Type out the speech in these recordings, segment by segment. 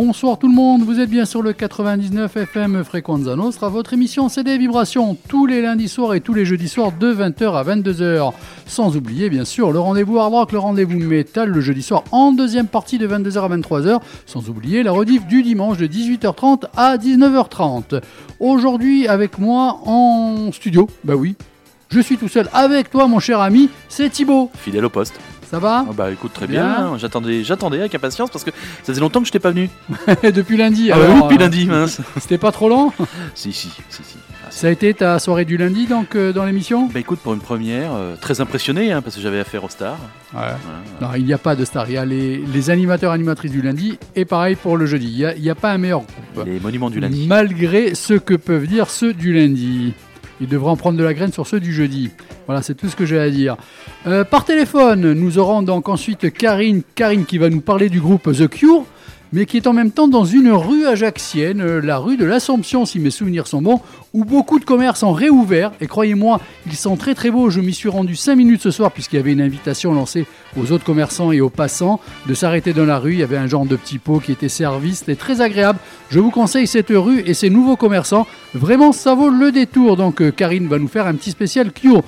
Bonsoir tout le monde, vous êtes bien sur le 99 FM Frequenza Nostra, votre émission CD Vibrations tous les lundis soirs et tous les jeudis soirs de 20h à 22h. Sans oublier bien sûr le rendez-vous hard rock, le rendez-vous métal le jeudi soir en deuxième partie de 22h à 23h. Sans oublier la rediff du dimanche de 18h30 à 19h30. Aujourd'hui avec moi en studio, bah oui, je suis tout seul avec toi mon cher ami, c'est Thibaut. Fidèle au poste. Ça va Ah bah écoute très Bien. bien, hein. j'attendais, j'attendais avec impatience parce que ça faisait longtemps que je t'ai pas venu. Depuis lundi. Ah bah oui, depuis euh, lundi, mince. C'était pas trop long si si si si. Ah, Ça a été ta soirée du lundi donc euh, dans l'émission? Bah écoute pour une première, euh, très impressionné hein, parce que j'avais affaire aux stars. Ouais. Voilà. Non, il n'y a pas de star. Il y a les, les animateurs animatrices du lundi et pareil pour le jeudi. Il n'y a, a pas un meilleur groupe. Les monuments du lundi. Malgré ce que peuvent dire ceux du lundi. Ils devront en prendre de la graine sur ceux du jeudi. Voilà, c'est tout ce que j'ai à dire. Euh, par téléphone, nous aurons donc ensuite Karine. Karine qui va nous parler du groupe The Cure, mais qui est en même temps dans une rue ajaxienne, euh, la rue de l'Assomption, si mes souvenirs sont bons, où beaucoup de commerces ont réouvert. Et croyez-moi, ils sont très très beaux. Je m'y suis rendu 5 minutes ce soir, puisqu'il y avait une invitation lancée aux autres commerçants et aux passants de s'arrêter dans la rue. Il y avait un genre de petit pot qui était servi. C'était très agréable. Je vous conseille cette rue et ces nouveaux commerçants. Vraiment, ça vaut le détour. Donc, euh, Karine va nous faire un petit spécial Cure.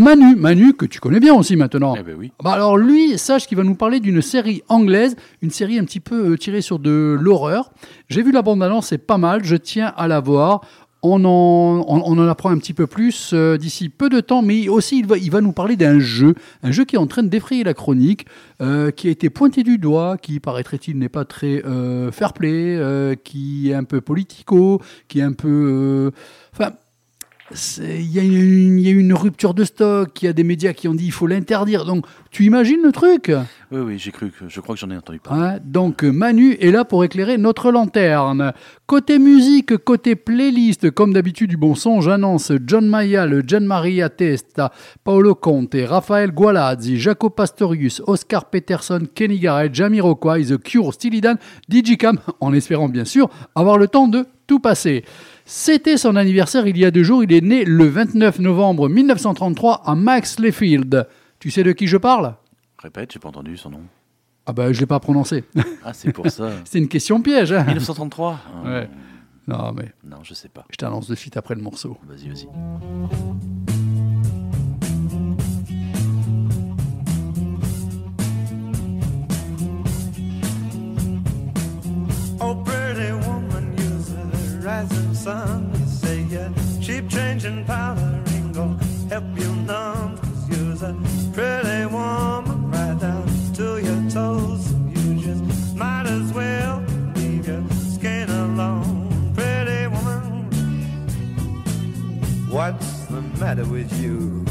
Manu, Manu, que tu connais bien aussi maintenant. Eh ben oui. Bah alors lui, sache qu'il va nous parler d'une série anglaise, une série un petit peu euh, tirée sur de l'horreur. J'ai vu la bande-annonce, c'est pas mal, je tiens à la voir. On en, on, on en apprend un petit peu plus euh, d'ici peu de temps, mais aussi il va, il va nous parler d'un jeu, un jeu qui est en train d'effrayer la chronique, euh, qui a été pointé du doigt, qui paraîtrait-il n'est pas très euh, fair-play, qui est un peu politico, qui est un peu... Enfin, il y, a une- il y a une rupture de stock, il y a des médias qui ont dit il faut l'interdire. Donc, tu imagines le truc? Oui oui, j'ai cru que je crois que j'en ai entendu parler. Donc, Manu est là pour éclairer notre lanterne. Côté musique, côté playlist, comme d'habitude du bon son, j'annonce John Mayall, Gian Maria Testa, Paolo Conte, Raphaël Gualazzi, Jaco Pastorius, Oscar Peterson, Kenny Garrett, Jamiroquai, The Cure, Steely Dan, Digicam, en espérant bien sûr avoir le temps de tout passer. C'était son anniversaire il y a deux jours. Il est né le 29 novembre 1933 à Max Leyfield. Tu sais de qui je parle? Répète, j'ai pas entendu son nom. Ah ben, je l'ai pas prononcé. Ah c'est pour ça. C'est une question piège. hein. 1933 Ah, Ouais. Non, mais Non, je sais pas. je t'annonce de suite après le morceau. Vas-y vas-y. Oh, pretty rising sun. You say yeah, cheap changing powder ain't gonna help you none. Cause you're a pretty woman right down to your toes. You just might as well leave your skin alone. Pretty woman, what's the matter with you?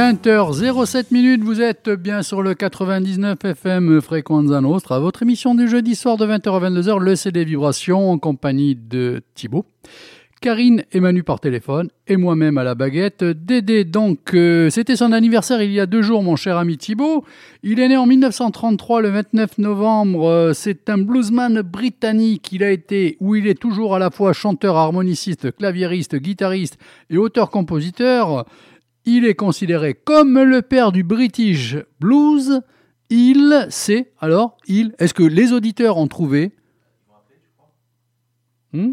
20h07 minutes, vous êtes bien sur le 99 FM Fréquenza Nostra, votre émission du jeudi soir de 20h à 22h, le CD Vibration en compagnie de Thibaut. Karine et Manu par téléphone et moi-même à la baguette. Dédé, donc, euh, c'était son anniversaire il y a deux jours, mon cher ami Thibaut. Il est né en 1933, le 29 novembre. Euh, C'est un bluesman britannique. Il a été, ou il est toujours à la fois chanteur, harmoniciste, claviériste, guitariste et auteur-compositeur. Il est considéré comme le père du British Blues. Il, c'est, alors, il, est-ce que les auditeurs ont trouvé? Hmm?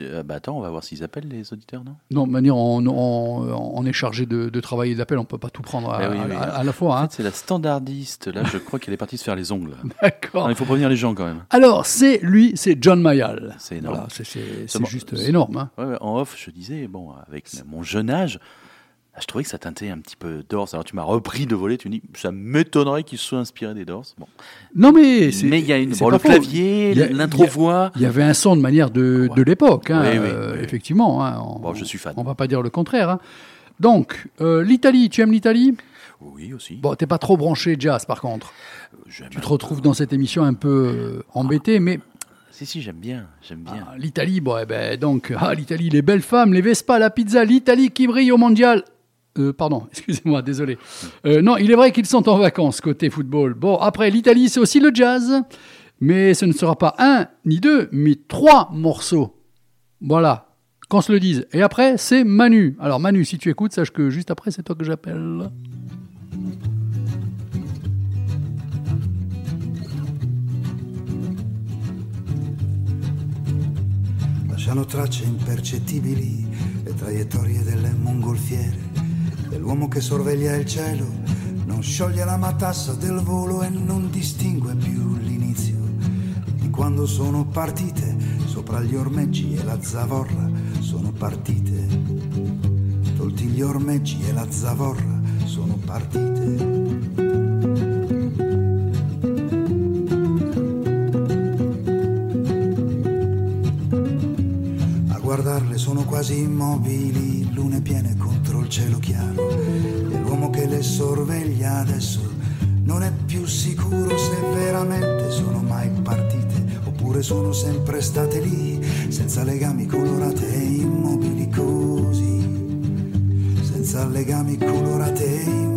Euh, bah attends, on va voir s'ils appellent les auditeurs, non? Non, de manière, on, on- on est chargé de, de travailler d'appel, on peut pas tout prendre à, oui, à- oui. à- à la fois. En hein. fait, c'est la standardiste. Là, je crois qu'elle est partie se faire les ongles. D'accord. Il faut prévenir les gens quand même. Alors, c'est lui, c'est John Mayall. C'est énorme. Voilà, c'est- juste énorme. hein. Ouais, en off, je disais, bon, avec mon jeune âge, je trouvais que ça teintait un petit peu Doors. Alors, tu m'as repris de voler, tu me dis, ça m'étonnerait qu'il se soit inspiré des Doors. Bon. Non, mais c'est. Mais il y a une, bon, le faux. clavier, a- l'intro-voix. Il y avait un son de manière de, Ouais. de l'époque, hein, Oui, oui, euh, oui. effectivement. hein, on, Bon, je suis fan. On va pas dire le contraire. hein. Donc, euh, l'Italie, tu aimes l'Italie? Oui, aussi. Bon, t'es pas trop branché jazz, par contre. J'aime Tu te retrouves dans cette émission un peu euh, embêté, mais Si, si, j'aime bien. J'aime bien. Ah, l'Italie, bon, eh ben, donc, ah, l'Italie, les belles femmes, les Vespa, la pizza, l'Italie qui brille au mondial. Euh, pardon, excusez-moi, désolé. Euh, non, il est vrai qu'ils sont en vacances côté football. Bon, après, l'Italie, c'est aussi le jazz, mais ce ne sera pas un ni deux, mais trois morceaux. Voilà, qu'on se le dise. Et après, c'est Manu. Alors, Manu, si tu écoutes, sache que juste après, c'est toi que j'appelle. Lasciano tracce dell'uomo che sorveglia il cielo, non scioglie la matassa del volo e non distingue più l'inizio di quando sono partite sopra gli ormeggi e la zavorra sono partite. Tolti gli ormeggi e la zavorra sono partite. A guardarle sono quasi immobili, lune piene contro il cielo chiaro. E l'uomo che le sorveglia adesso non è più sicuro se veramente sono mai partite oppure sono sempre state lì, senza legami colorate e immobili così. Senza legami colorate e immobili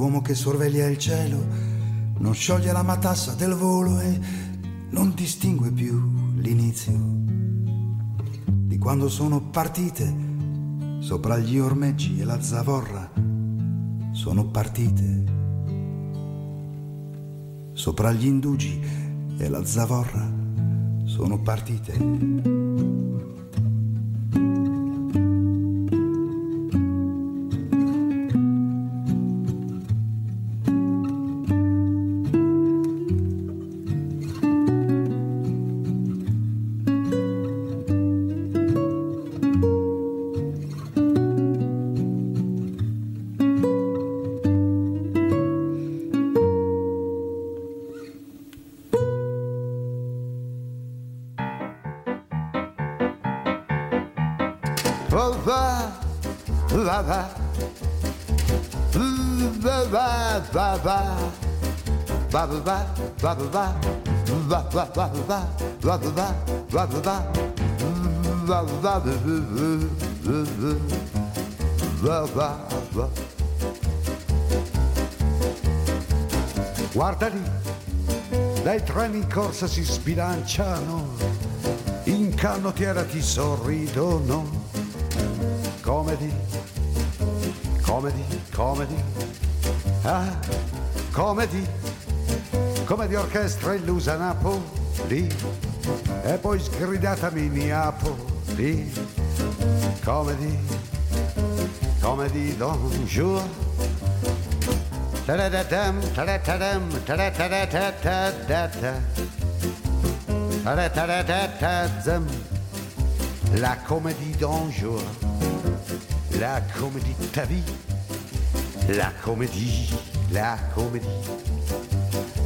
l'uomo che sorveglia il cielo non scioglie la matassa del volo e non distingue più l'inizio di quando sono partite sopra gli ormeggi e la zavorra sono partite sopra gli indugi e la zavorra sono partite. Va, va, va, va. Va, va, va, va, va. Va, va, va, va, va, va. Guarda lì, dai treni in corsa si sbilanciano, in canottiera ti sorridono comedy, comedy, comedy, ah, comedy, comedy orchestra illusa Napoli, e poi sgridata Minneapoli, comedy, comedy don't jour. Ta-da-da-dam. La comédie d'un jour, la comédie de ta vie, la comédie, la comédie,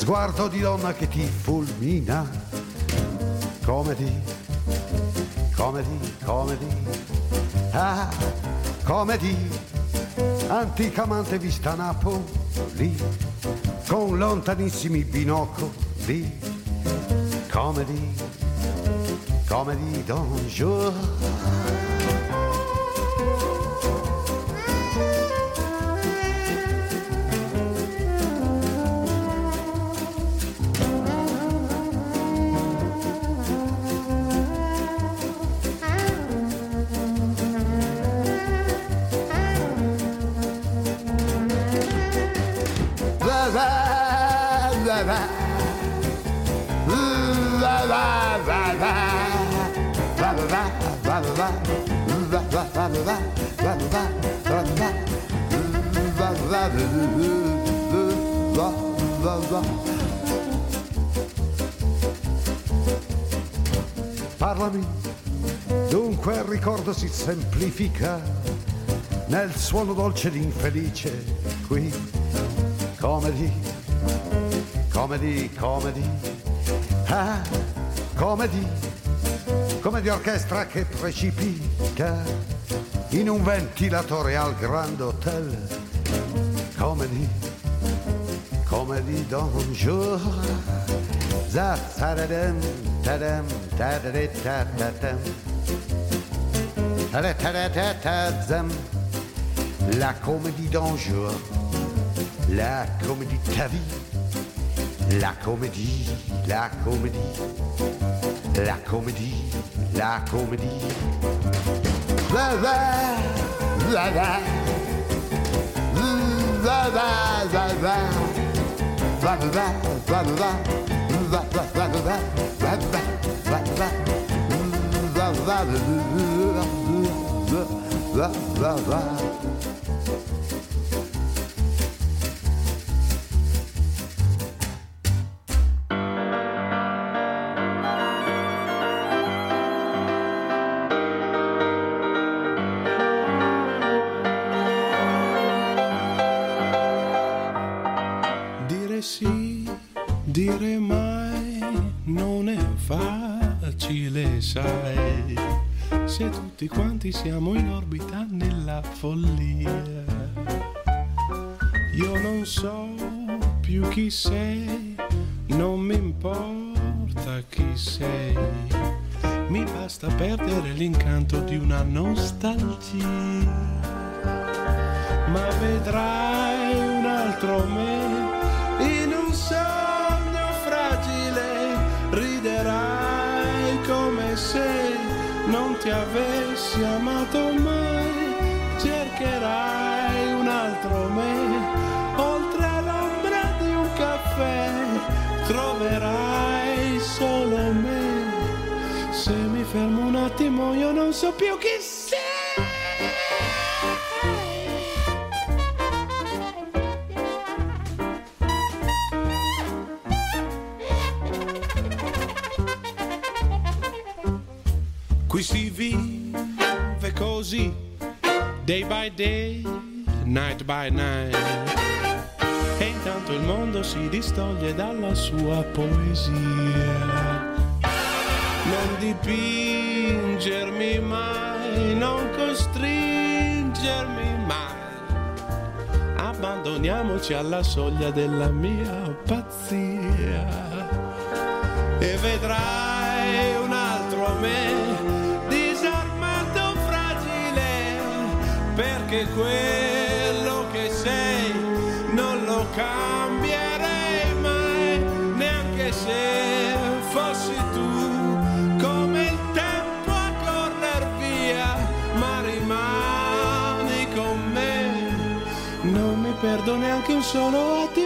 sguardo di donna che ti fulmina. Comedy, comedy, comedy, ah, comedy, anticamente vista a Napoli, con lontanissimi binocoli. Comedy, comedy d'un jour. Va, va. Parlami, dunque il ricordo si semplifica nel suono dolce ed infelice qui. Comedy, comedy, comedy, ah, comedy, come orchestra che precipita in un ventilatore al Grand Hotel, comedy, comedy d'un jour, za tadadam, tadam, tadadetatatam, tadadetatatam, la comédie d'un jour. La comédie de ta vie, la comédie, la comédie, la comédie, la comédie. Va, va, va, va, va, va, va, va, va, Blah, blah, blah. Tutti quanti siamo in orbita nella follia. Io non so più chi sei, non mi importa chi sei, mi basta perdere l'incanto di una nostalgia. Ma vedrai avessi amato mai, cercherai un altro me, oltre l'ombra di un caffè, troverai solo me. Se mi fermo un attimo io non so più chi night by night. E intanto il mondo si distoglie dalla sua poesia. Non dipingermi mai, non costringermi mai. Abbandoniamoci alla soglia della mia pazzia e vedrai un altro me disarmato fragile perché quello cambierei mai neanche se fossi tu. Come il tempo a correr via ma rimani con me. Non mi perdo neanche un solo attimo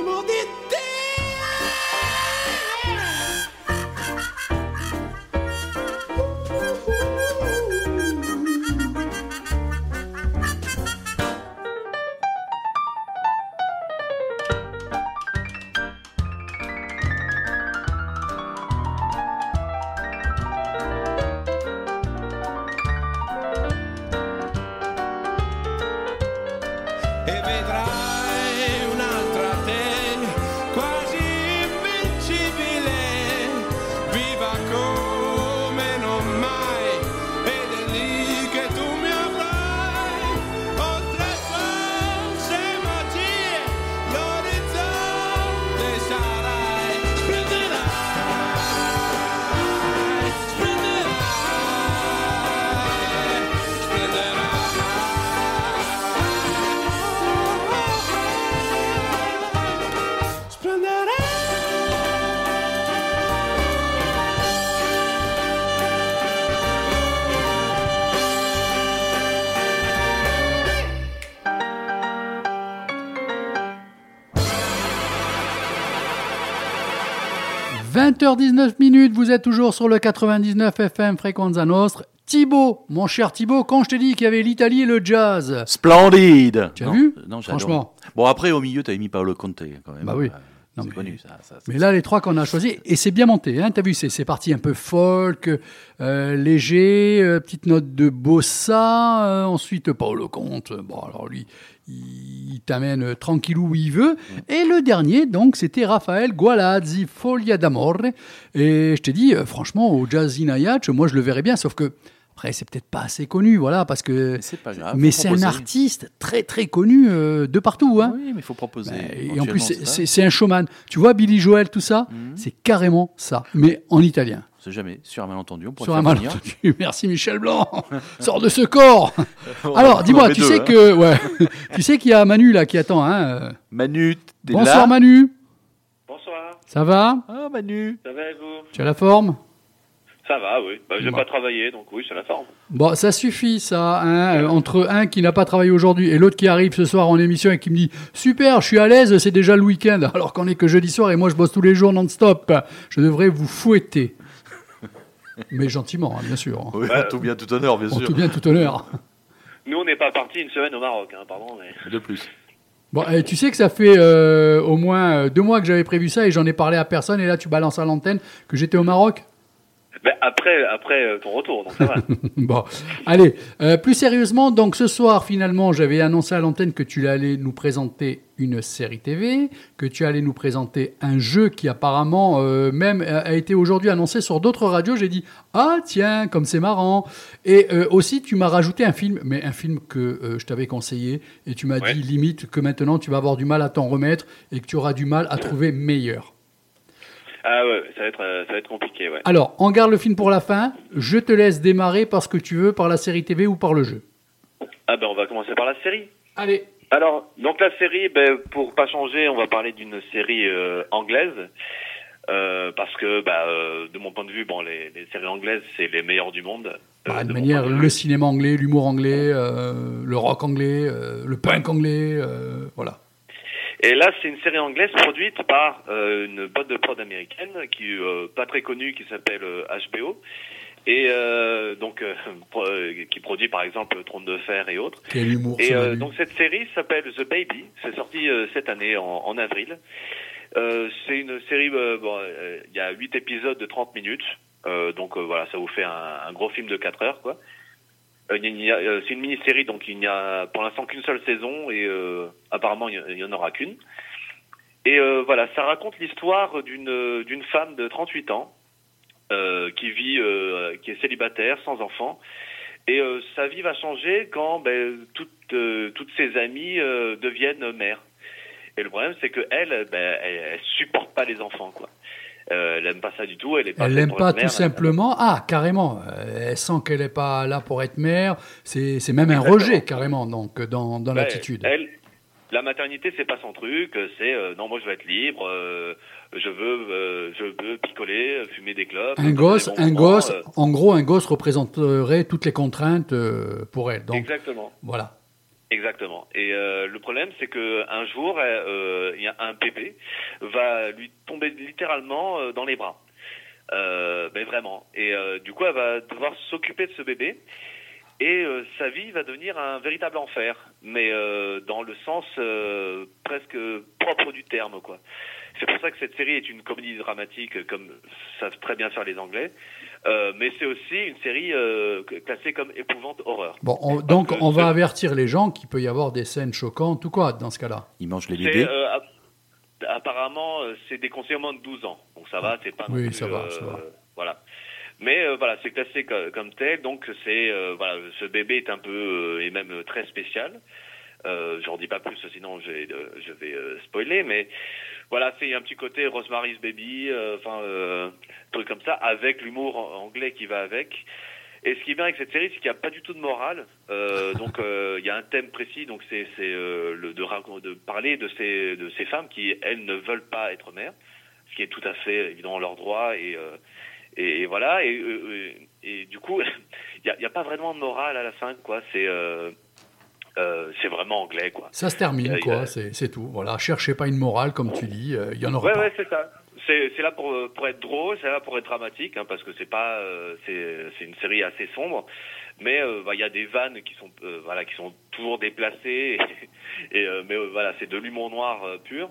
20h19 minutes, vous êtes toujours sur le 99 FM Frequenza Nostre. Thibaut, mon cher Thibaut, quand je t'ai dit qu'il y avait l'Italie et le jazz, Splendide Tu as Non, vu? Non. Franchement. Bon, après, au milieu, t'avais mis Paolo Conte, quand même. Bah oui. Non, mais- connu, ça. Mais là, les trois qu'on a choisis, et c'est bien monté, hein, t'as vu, c'est parti un peu folk, euh, léger, euh, petite note de bossa, euh, ensuite Paolo Conte, bon alors lui, il, il t'amène tranquillou où il veut, et le dernier, donc, c'était Raphaël Gualazzi, Foglia d'Amore, et je t'ai dit, franchement, au Jazz Inayach, moi je le verrais bien, sauf que, après, c'est peut-être pas assez connu, voilà, parce que... Mais c'est pas grave. Mais c'est un artiste très très connu euh, de partout, hein. Oui, mais il faut proposer. Ben, Et en plus, c'est- un showman. Tu vois, Billy Joel, tout ça, Mhm. c'est carrément ça, mais en italien. On sait jamais. Sur un malentendu, on pourrait Sur faire un malentendu. Merci Michel Blanc. Sors de ce corps. Alors, dis-moi, tu sais hein. que, ouais, tu sais qu'il y a Manu là qui attend. Hein. euh. Manu, t'es Bonsoir Manu. Bonsoir, Ça va? Ah, Manu. ça va et vous? Tu as la forme? Ça va, oui. Bah, j'ai Bon. pas travaillé, donc oui, c'est la forme. Bon, ça suffit, ça. hein, euh, entre un qui n'a pas travaillé aujourd'hui et l'autre qui arrive ce soir en émission et qui me dit Super, je suis à l'aise, c'est déjà le week-end, alors qu'on est que jeudi soir et moi je bosse tous les jours non-stop. Je devrais vous fouetter. Mais gentiment, hein, bien sûr. Oui, tout bien, tout honneur, bien En sûr. tout bien, tout honneur. Nous, on n'est pas parti une semaine au Maroc, hein, pardon, mais... De plus. Bon, et tu sais que ça fait euh, au moins euh, deux mois que j'avais prévu ça et j'en ai parlé à personne et là tu balances à l'antenne que j'étais au Maroc Ben, après, après euh, ton retour, donc ça va. Bon, allez, euh, plus sérieusement, donc ce soir, finalement, j'avais annoncé à l'antenne que tu allais nous présenter une série TV, que tu allais nous présenter un jeu qui apparemment euh, même a a été aujourd'hui annoncé sur d'autres radios. J'ai dit, ah tiens, comme c'est marrant. Et euh, aussi, tu m'as rajouté un film, mais un film que euh, je t'avais conseillé, et tu m'as Ouais. dit limite que maintenant tu vas avoir du mal à t'en remettre et que tu auras du mal à trouver meilleur. Ah ouais, ça va être, euh, ça va être compliqué, ouais. Alors, on garde le film pour la fin. Je te laisse démarrer par ce que tu veux, par la série TV ou par le jeu. Ah ben on va commencer par la série. Allez. Alors, donc la série, ben, pour pas changer, on va parler d'une série euh, anglaise. Euh, parce que, bah, euh, de mon point de vue, bon, les, les séries anglaises, c'est les meilleures du monde. Bah, de manière, de le cinéma anglais, l'humour anglais, euh, le rock anglais, euh, le punk anglais, euh, voilà. Et là, c'est une série anglaise produite par euh, une boîte de prod américaine qui euh, pas très connue, qui s'appelle euh, HBO. Et euh, donc, euh, euh, qui produit par exemple Trône de Fer et autres. Quel humour Et euh, donc cette série s'appelle The Baby. C'est sorti euh, cette année en, en avril. Euh, c'est une série. euh, bon, euh, il y a huit épisodes de 30 minutes. Euh, donc euh, voilà, ça vous fait un, un gros film de 4 heures, quoi. C'est une mini-série, donc il n'y a pour l'instant qu'une seule saison et euh, apparemment il n'y en aura qu'une. Et euh, voilà, ça raconte l'histoire d'une euh, d'une femme de 38 ans euh, qui vit, euh, qui est célibataire, sans enfant. Et euh, sa vie va changer quand ben, toutes, euh, toutes ses amies euh, deviennent mères. Et le problème, c'est que elle, ben, elle, elle supporte pas les enfants, quoi. Euh, elle aime pas ça du tout. Elle est pas tout mère. simplement. Ah, carrément. Euh, Elle sent qu'elle n'est pas là pour être mère. C'est même un rejet, carrément, donc, dans, dans l'attitude. Elle, la maternité, c'est pas son truc. C'est euh, non, moi je veux être libre. euh, je veux, je veux picoler, fumer des clopes. Un gosse, un moments, gosse, en gros, un gosse représenterait toutes les contraintes pour elle. Donc, exactement. voilà. Exactement. Et euh, le problème, c'est que un jour, euh, il y a un bébé va lui tomber littéralement euh, dans les bras. Mais vraiment. Et du coup, elle va devoir s'occuper de ce bébé. Et sa vie va devenir un véritable enfer, mais dans le sens presque propre du terme, quoi. C'est pour ça que cette série est une comédie dramatique, comme savent très bien faire les Anglais. Euh, mais c'est aussi une série euh, classée comme épouvante horreur. Bon, on- donc, on va avertir les gens qu'il peut y avoir des scènes choquantes ou quoi, dans ce cas-là. Il mange les bébés. euh, app- apparemment, c'est des conseils au moins de 12 ans. Donc ça va, c'est pas non Oui, plus, ça va, euh, ça va. Voilà. Mais euh, voilà, c'est classé co- comme tel. Donc c'est euh, voilà, ce bébé est un peu euh, et même très spécial. Euh, J'en dis pas plus, sinon je vais, euh, je vais euh, spoiler. Mais voilà, c'est un petit côté Rosemary's Baby, euh, enfin euh, truc comme ça, avec l'humour anglais qui va avec. Et ce qui est bien avec cette série, c'est qu'il n'y a pas du tout de morale. Euh, donc euh, il y a un thème précis, donc c'est euh, de, de parler de ces de ces femmes qui elles ne veulent pas être mères, ce qui est tout à fait évidemment leur droit et euh, et, voilà et, euh, et, et du coup il y a, a pas vraiment de morale à la fin quoi. C'est euh, euh, c'est vraiment anglais quoi. Ça se termine, Euh, quoi, euh, c'est tout. Voilà, cherchez pas une morale, comme tu dis, euh, il y en aura Ouais, pas. ouais, c'est ça. C'est là pour, euh, pour être drôle, c'est là pour être dramatique, hein, parce que c'est pas, euh, c'est une série assez sombre, mais euh, bah, il y a des vannes qui sont, euh, voilà, qui sont toujours déplacées, et, et, euh, mais euh, voilà, c'est de l'humour noir euh, pur.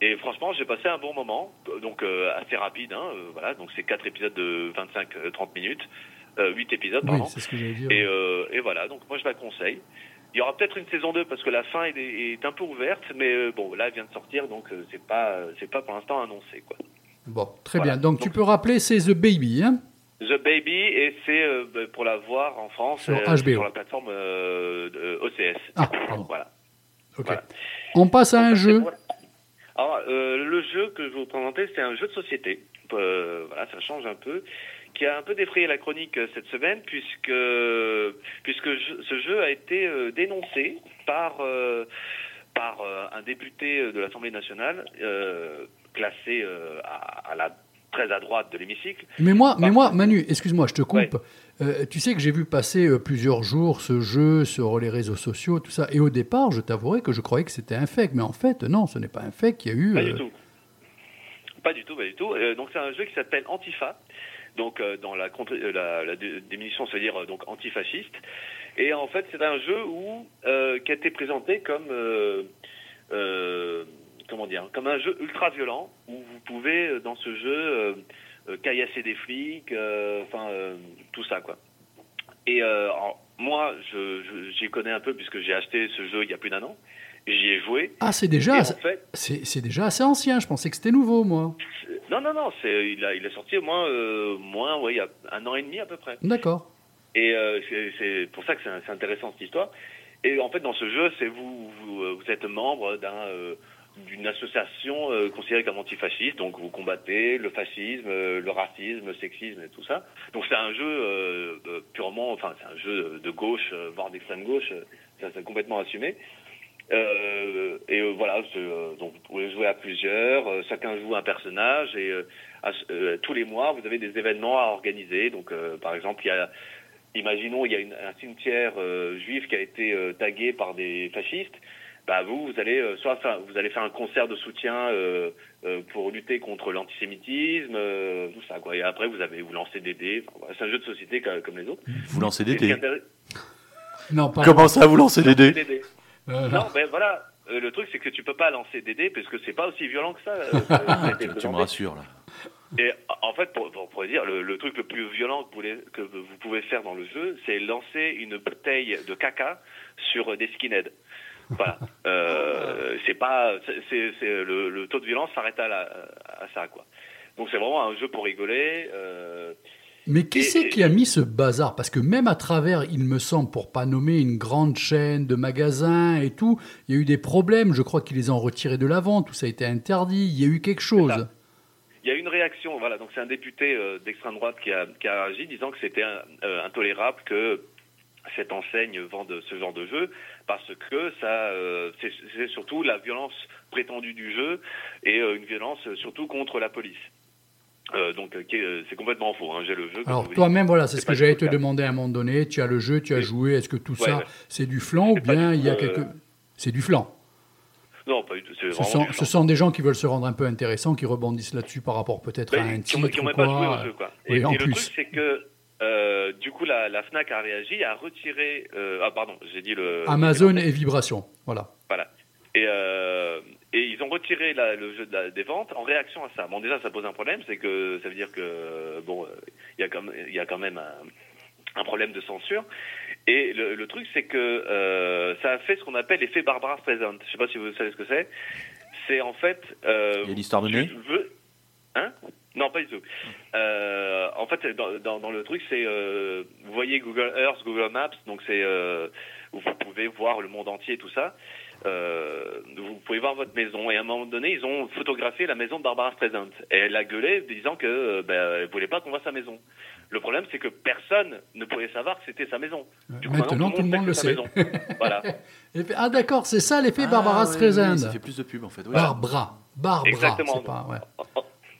Et franchement, j'ai passé un bon moment, donc euh, assez rapide, hein, euh, voilà, donc c'est quatre épisodes de 25-30 minutes, euh, 8 épisodes, Oui, pardon. c'est ce que j'allais dire. Et, euh, et voilà, donc moi je la conseille. Il y aura peut-être une saison 2 parce que la fin est, est un peu ouverte, mais euh, bon, là elle vient de sortir, donc euh, c'est pas, c'est pas pour l'instant annoncé quoi. Bon, très Voilà. bien. Donc, tu peux rappeler, c'est The Baby, hein? The Baby et c'est euh, bah, pour la voir en France Sur euh, HBO. sur la plateforme euh, OCS. Ah, pardon. Voilà. Ok. Voilà. On passe à un jeu. pour- Alors euh, le jeu que je vais vous présenter, c'est un jeu de société. Euh, voilà, ça change un peu, qui a un peu défrayé la chronique euh, cette semaine puisque puisque je- ce jeu a été euh, dénoncé par euh, par un député de l'Assemblée nationale classé à, à la très à droite de l'hémicycle. Mais moi, mais moi Manu, excuse-moi, je te coupe. Ouais. Euh, tu sais que j'ai vu passer euh, plusieurs jours ce jeu sur les réseaux sociaux, tout ça. Et au départ, je t'avouerai que je croyais que c'était un fake. Mais en fait, non, ce n'est pas un fake. Il y a eu. Pas du tout. Pas du tout, pas du tout. Donc c'est un jeu qui s'appelle Antifa. Donc euh, dans la, euh, la, la dé- définition, ça veut dire euh, donc antifasciste. Et en fait, c'est un jeu où qui a été présenté comme comment dire, comme un jeu ultra violent où vous pouvez dans ce jeu euh, caillasser des flics, enfin euh, tout ça quoi. Et alors, moi, je- j'y connais un peu puisque j'ai acheté ce jeu il y a plus d'un an. J'y ai joué. Ah, c'est déjà, en fait, c'est déjà assez ancien. Je pensais que c'était nouveau, moi. non, non, non, c'est, il, a, il est sorti au moins, euh, moins ouais, il y a un an et demi à peu près. D'accord. Et euh, c'est, pour ça que c'est, intéressant cette histoire. Et en fait, dans ce jeu, c'est vous, vous, euh, vous êtes membre d'un, euh, d'une association considérée comme antifasciste, donc vous combattez le fascisme, le racisme, le sexisme et tout ça. Donc c'est un jeu purement, enfin c'est un jeu de gauche, voire d'extrême gauche, ça c'est complètement assumé. Euh, et euh, voilà, euh, donc vous pouvez jouer à plusieurs, euh, chacun joue un personnage et euh, à- euh, tous les mois vous avez des événements à organiser. Donc euh, par exemple il y a imaginons il y a une- un cimetière euh, juif qui a été euh, tagué par des fascistes, bah vous vous allez euh, soit faire, vous allez faire un concert de soutien euh, euh, pour lutter contre l'antisémitisme, euh, tout ça quoi. Et après vous avez vous lancez des dés. Enfin, c'est un jeu de société comme, comme les autres. Vous lancez des dés. Non, pas. Comment ça, vous lancez des dés Non, mais voilà. euh, le truc, c'est que tu peux pas lancer des dés parce que c'est pas aussi violent que ça. euh, a été Tu me rassures, là. Et en fait, pour, pour, pour dire, le, le truc le plus violent que vous, voulez- que vous pouvez faire dans le jeu, c'est lancer une bouteille de caca sur des skinheads. Voilà. Euh, c'est pas, c'est, c'est- c'est- le, le taux de violence s'arrête à, la, à ça, quoi. Donc c'est vraiment un jeu pour rigoler. Euh, Mais qui c'est qui a mis ce bazar? Parce que même à travers, il me semble, pour pas nommer une grande chaîne de magasins et tout, il y a eu des problèmes. Je crois qu'ils les ont retirés de la vente, tout ça a été interdit. Il y a eu quelque chose. Il y a eu une réaction, voilà. Donc c'est un député euh, d'extrême droite qui a, qui a agi, disant que c'était euh, intolérable que cette enseigne vende ce genre de jeu parce que ça, euh, c'est surtout la violence prétendue du jeu et une violence surtout contre la police. Euh, donc euh, euh, c'est complètement faux. Hein, J'ai le jeu. Alors toi-même, voilà, c'est ce que j'allais te le demander à un moment donné. Tu as le jeu, tu as joué. Est-ce que tout Ouais, ça, ouais. c'est du flan ou bien il y a quelque... C'est du flan. Non, pas du tout. Ce sont, ce des gens qui veulent se rendre un peu intéressants, qui rebondissent là-dessus par rapport peut-être à Ben, un titre qui même pas joué au jeu, quoi. Oui, Et, en et le plus. truc, c'est que euh, du coup, la, la Fnac a réagi, a retiré. euh, ah, pardon, j'ai dit le. Amazon et Vibration, voilà. Voilà. Et, euh, et ils ont retiré la- le jeu de la- des ventes en réaction à ça. Bon, déjà, ça pose un problème, c'est que ça veut dire que bon, il y a quand même, il y a quand même un, un problème de censure. Et le, le truc, c'est que euh, ça a fait ce qu'on appelle l'effet Barbara Streisand. Je sais pas si vous savez ce que c'est. C'est en fait. Euh, Il y a une histoire de nez veux- Hein? Non, pas du tout. Euh, en fait, dans, dans, dans le truc, c'est euh, vous voyez Google Earth, Google Maps, donc c'est euh, vous pouvez voir le monde entier, tout ça. Vous pouvez voir votre maison et à un moment donné, ils ont photographié la maison de Barbara Streisand et elle a gueulé disant que euh, ben, elle voulait pas qu'on voit sa maison. Le problème, c'est que personne ne pouvait savoir que c'était sa maison. Du coup, Maintenant, tout le monde le sait. voilà. Ah d'accord, c'est ça l'effet Ah, Barbara ouais, Streisand. ça fait plus de pub, en fait. Barbara. Barbara. Exactement. c'est pas- ouais.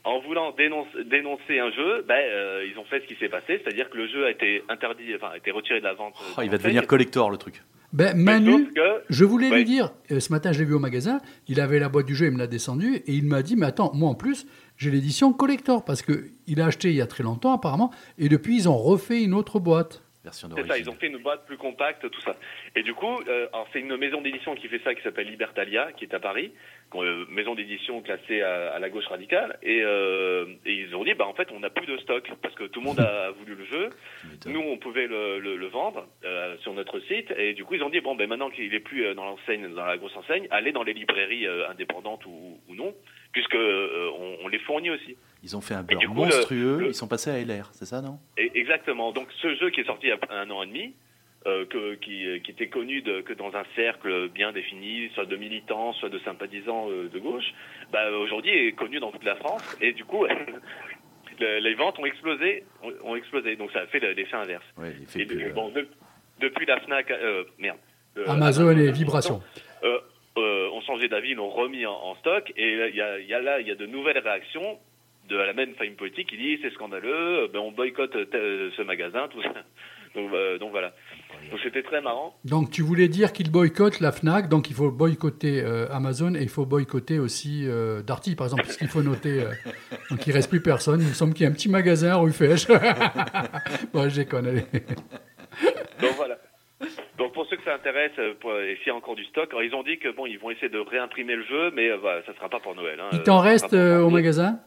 En- voulant dénoncer, dénoncer un jeu, ben, euh, ils ont fait ce qui s'est passé, c'est-à-dire que le jeu a été interdit, enfin, a été retiré de la vente. Oh, il va devenir collector, le truc. Ben, Manu, que- je voulais lui dire, euh, ce matin je l'ai vu au magasin, il avait la boîte du jeu, il me l'a descendu, et il m'a dit, mais attends, moi en plus, j'ai l'édition collector, parce qu'il a acheté il y a très longtemps apparemment, et depuis ils ont refait une autre boîte. Version C'est ça, ils ont fait une boîte plus compacte, tout ça. Et du coup, euh, alors c'est une maison d'édition qui fait ça, qui s'appelle Libertalia, qui est à Paris, euh, maison d'édition classée à, à la gauche radicale. Et, euh, et ils ont dit, bah en fait, on n'a plus de stock parce que tout le monde a voulu le jeu. Nous, on pouvait le, le, le vendre euh, sur notre site. Et du coup, ils ont dit, bon, ben maintenant qu'il est plus euh, dans l'enseigne, dans la grosse enseigne, allez dans les librairies indépendantes ou, ou non, puisque euh, on, on les fournit aussi. Ils ont fait un beurre coup, monstrueux, le- ils sont passés à LR, c'est ça, non? Et exactement. Donc ce jeu qui est sorti il y a un an et demi, euh, que, qui, qui était connu de- que dans un cercle bien défini, soit de militants, soit de sympathisants euh, de gauche, bah, aujourd'hui est connu dans toute la France. Et du coup, le- les ventes ont explosé, ont, ont explosé. Donc ça a fait le- l'effet inverse. Ouais, il fait Et plus, de- euh, bon, de- depuis la Fnac, euh, merde. Euh, Amazon et Vibration. Euh, euh, ont changé d'avis, ils l'ont remis en, en stock. Et il y a, y a là, il y a de nouvelles réactions de la même famille politique qui dit c'est scandaleux, euh, ben, on boycotte tel- ce magasin, tout ça. Donc, euh, donc voilà. Donc c'était très marrant. Donc tu voulais dire qu'il boycotte la FNAC, donc il faut boycotter euh, Amazon et il faut boycotter aussi euh, Darty, par exemple, parce qu'il faut noter, euh, donc il reste plus personne, il me semble qu'il y a un petit magasin rue Fèche. bon, je déconne, allez. Donc voilà. Donc pour ceux que ça intéresse, euh, pour- et s'il y a encore du stock, alors, ils ont dit que bon, ils vont essayer de réimprimer le jeu, mais euh, voilà, ça sera pas pour Noël. hein. Il Euh, t'en ça reste euh, au magasin?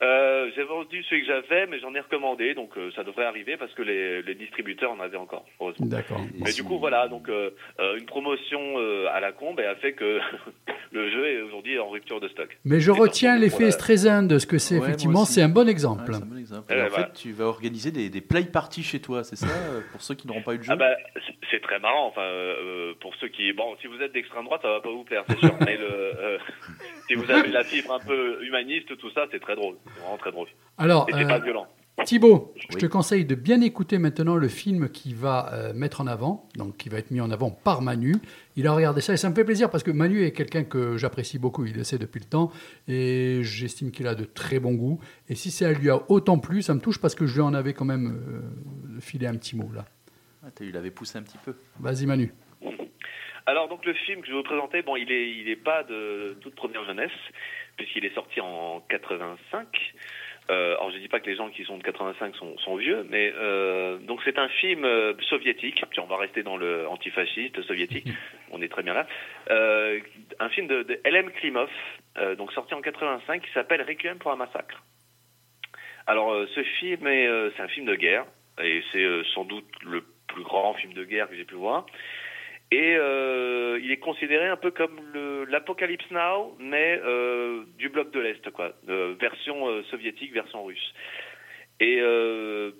Euh, j'ai vendu celui que j'avais, mais j'en ai recommandé, donc euh, ça devrait arriver parce que les, les distributeurs en avaient encore, heureusement. D'accord. Mais du coup, voilà, donc euh, euh, une promotion euh, à la con ben, a fait que le jeu est aujourd'hui en rupture de stock. Mais je retiens l'effet Streisand de ce que c'est. Ouais, Effectivement, c'est un bon exemple. c'est un bon exemple. Et en ben, voilà. fait, tu vas organiser des, des play parties chez toi, c'est ça euh, Pour ceux qui n'auront pas eu le jeu Ah bah, c'est- c'est très marrant. Enfin, euh, pour ceux qui, bon, si vous êtes d'extrême droite, ça va pas vous plaire, c'est sûr. Mais le, euh, si vous avez la fibre un peu humaniste, tout ça, c'est très drôle. C'est vraiment très drôle. Alors, Et c'est euh, pas violent. Thibaut, je te conseille de bien écouter maintenant le film qui va euh, mettre en avant, donc qui va être mis en avant par Manu. Il a regardé ça et ça me fait plaisir parce que Manu est quelqu'un que j'apprécie beaucoup, il le sait depuis le temps et j'estime qu'il a de très bon goût. Et si ça lui a autant plu, ça me touche parce que je lui en avais quand même euh, filé un petit mot là. Ah, tu l'avais poussé un petit peu. Vas-y Manu. Alors donc le film que je vais vous présenter, bon, il est, il est pas de toute première jeunesse puisqu'il est sorti en 85. Euh, alors je dis pas que les gens qui sont de 85 sont, sont vieux, mais euh, donc c'est un film euh, soviétique. Puis on va rester dans le antifasciste soviétique. On est très bien là. Euh, un film de, de L.M. Klimov, euh, donc sorti en 85, qui s'appelle Requiem pour un massacre. Alors euh, ce film est, euh, c'est un film de guerre et c'est euh, sans doute le plus grand film de guerre que j'ai pu voir. Et euh, il est considéré un peu comme l'Apocalypse Now, mais euh, du bloc de l'Est, quoi. Euh, version soviétique, version russe. Et euh,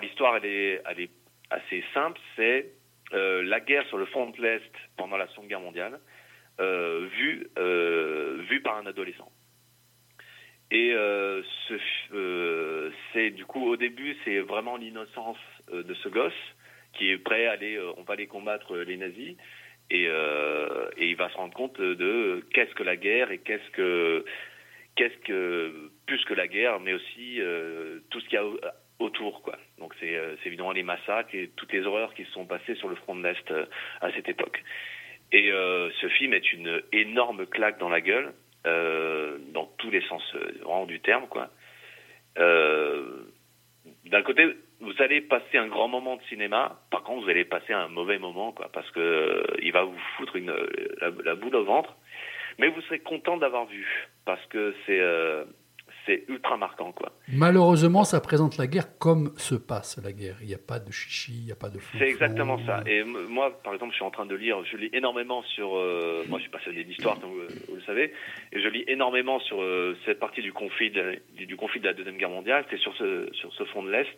l'histoire, elle est, elle est assez simple. C'est euh, la guerre sur le front de l'Est pendant la Seconde Guerre mondiale, euh, vue, vue par un adolescent. Et euh, ce, c'est du coup au début, c'est vraiment l'innocence de ce gosse qui est prêt à aller, euh, on va aller combattre euh, les nazis, et, euh, et il va se rendre compte de euh, qu'est-ce que la guerre et qu'est-ce que qu'est-ce que plus que la guerre, mais aussi euh, tout ce qu'il y a au- autour, quoi. Donc c'est euh, évidemment les massacres et toutes les horreurs qui se sont passées sur le front de l'est euh, à cette époque. Et euh, ce film est une énorme claque dans la gueule, euh, dans tous les sens euh, du terme, quoi. Euh, D'un côté, vous allez passer un grand moment de cinéma. Par contre, vous allez passer un mauvais moment, quoi, parce que euh, il va vous foutre une la, la boule au ventre. Mais vous serez content d'avoir vu, parce que c'est euh, c'est ultra marquant, quoi. Malheureusement, ça présente la guerre comme se passe la guerre. Il n'y a pas de chichi, il n'y a pas de flonflon. C'est exactement ça. Et moi, par exemple, je suis en train de lire, je lis énormément sur. euh, moi, je suis passionné d'histoire, comme vous, vous le savez, et je lis énormément sur euh, cette partie du conflit, de, du, du conflit de la deuxième guerre mondiale. C'est sur ce sur ce front de l'est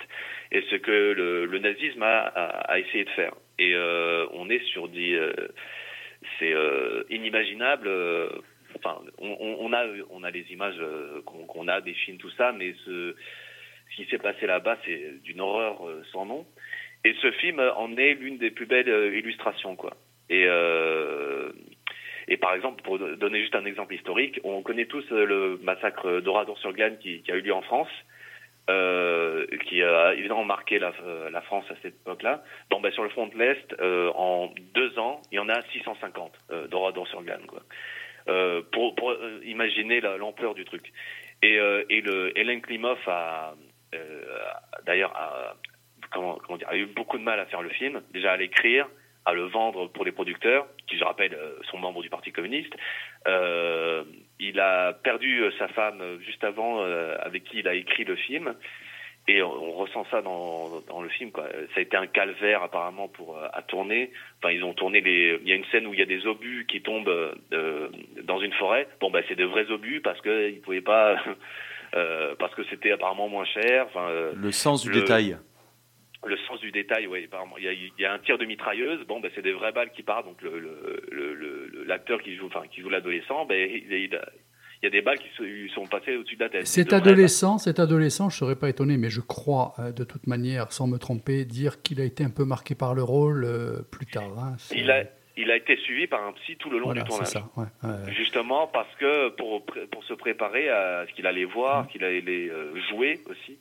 et ce que le, le nazisme a, a, a essayé de faire. Et euh, on est sur des, euh, c'est euh, inimaginable. Enfin, on, a on a les images euh, qu'on a des films tout ça, mais ce qui s'est passé là-bas, c'est d'une horreur euh, sans nom. Et ce film en est l'une des plus belles euh, illustrations, quoi. Et, et par exemple, pour do- donner juste un exemple historique, on connaît tous le massacre d'Oradour-sur-Glane qui, a eu lieu en France, qui a évidemment marqué la, France à cette époque-là. Bon, ben, sur le front de l'Est, en deux ans, il y en a 650 euh, d'Oradour-sur-Glane, quoi. Euh, pour, pour euh, imaginer la- l'ampleur du truc. Et, euh, et le Hélène Klimov a, euh, d'ailleurs, a, comment, comment dire, a eu beaucoup de mal à faire le film, déjà à l'écrire, à le vendre pour les producteurs, qui, je rappelle, euh, sont membres du Parti communiste. Euh, il a perdu sa femme juste avant, euh, avec qui il a écrit le film. Et on, ressent ça dans, dans le film. Quoi. Ça a été un calvaire apparemment pour euh, à tourner. Enfin, ils ont tourné les. Il y a une scène où il y a des obus qui tombent euh, dans une forêt. Bon, bah c'est de vrais obus parce que ils pouvaient pas. euh, parce que c'était apparemment moins cher. Enfin, euh, Le sens du Le- détail. le sens du détail, oui, apparemment. Il y a, il y a un tir de mitrailleuse, bon, ben, c'est des vraies balles qui partent, donc le, le, le, le- l'acteur qui joue, enfin, qui joue l'adolescent, ben, il, il y a des balles qui se- lui sont passées au-dessus de la tête. Cet adolescent, cet adolescent, je ne serais pas étonné, mais je crois, euh, de toute manière, sans me tromper, dire qu'il a été un peu marqué par le rôle euh, plus tard. hein. Il a, il a été suivi par un psy tout le long voilà, du tournage. ça. ouais. Justement parce que pour, se préparer à ce qu'il allait Mmh. voir, qu'il allait euh, jouer aussi.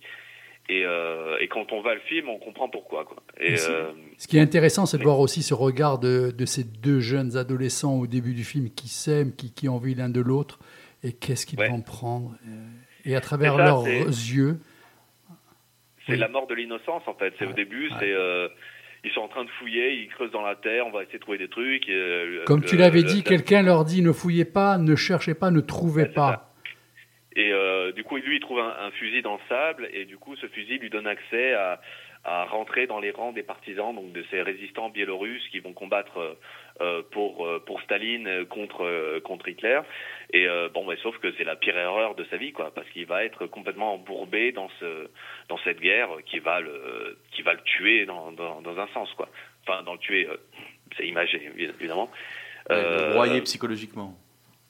Et, euh, et quand on va le film, on comprend pourquoi. Quoi. Et, euh, Ce qui est intéressant, c'est de voir aussi ce regard de, de ces deux jeunes adolescents au début du film qui s'aiment, qui, qui ont envie l'un de l'autre, et qu'est-ce qu'ils Ouais. vont prendre. euh, Et à travers ça, leurs yeux, C'est Oui. la mort de l'innocence en fait. C'est au début, ouais. c'est euh, ils sont en train de fouiller, ils creusent dans la terre, on va essayer de trouver des trucs. et, euh, comme le- tu l'avais dit, quelqu'un leur dit ne fouillez pas, ne cherchez pas, ne trouvez pas. Et euh, du coup, lui, il trouve un, un fusil dans le sable, et du coup, ce fusil lui donne accès à, à rentrer dans les rangs des partisans, donc de ces résistants biélorusses qui vont combattre euh, euh, pour euh, pour Staline euh, contre contre Hitler. Et euh, bon, mais sauf que c'est la pire erreur de sa vie, quoi, parce qu'il va être complètement embourbé dans ce dans cette guerre qui va le qui va le tuer dans dans, dans un sens, quoi. Enfin, dans le tuer, euh, c'est imagé évidemment. Ouais, broyé psychologiquement.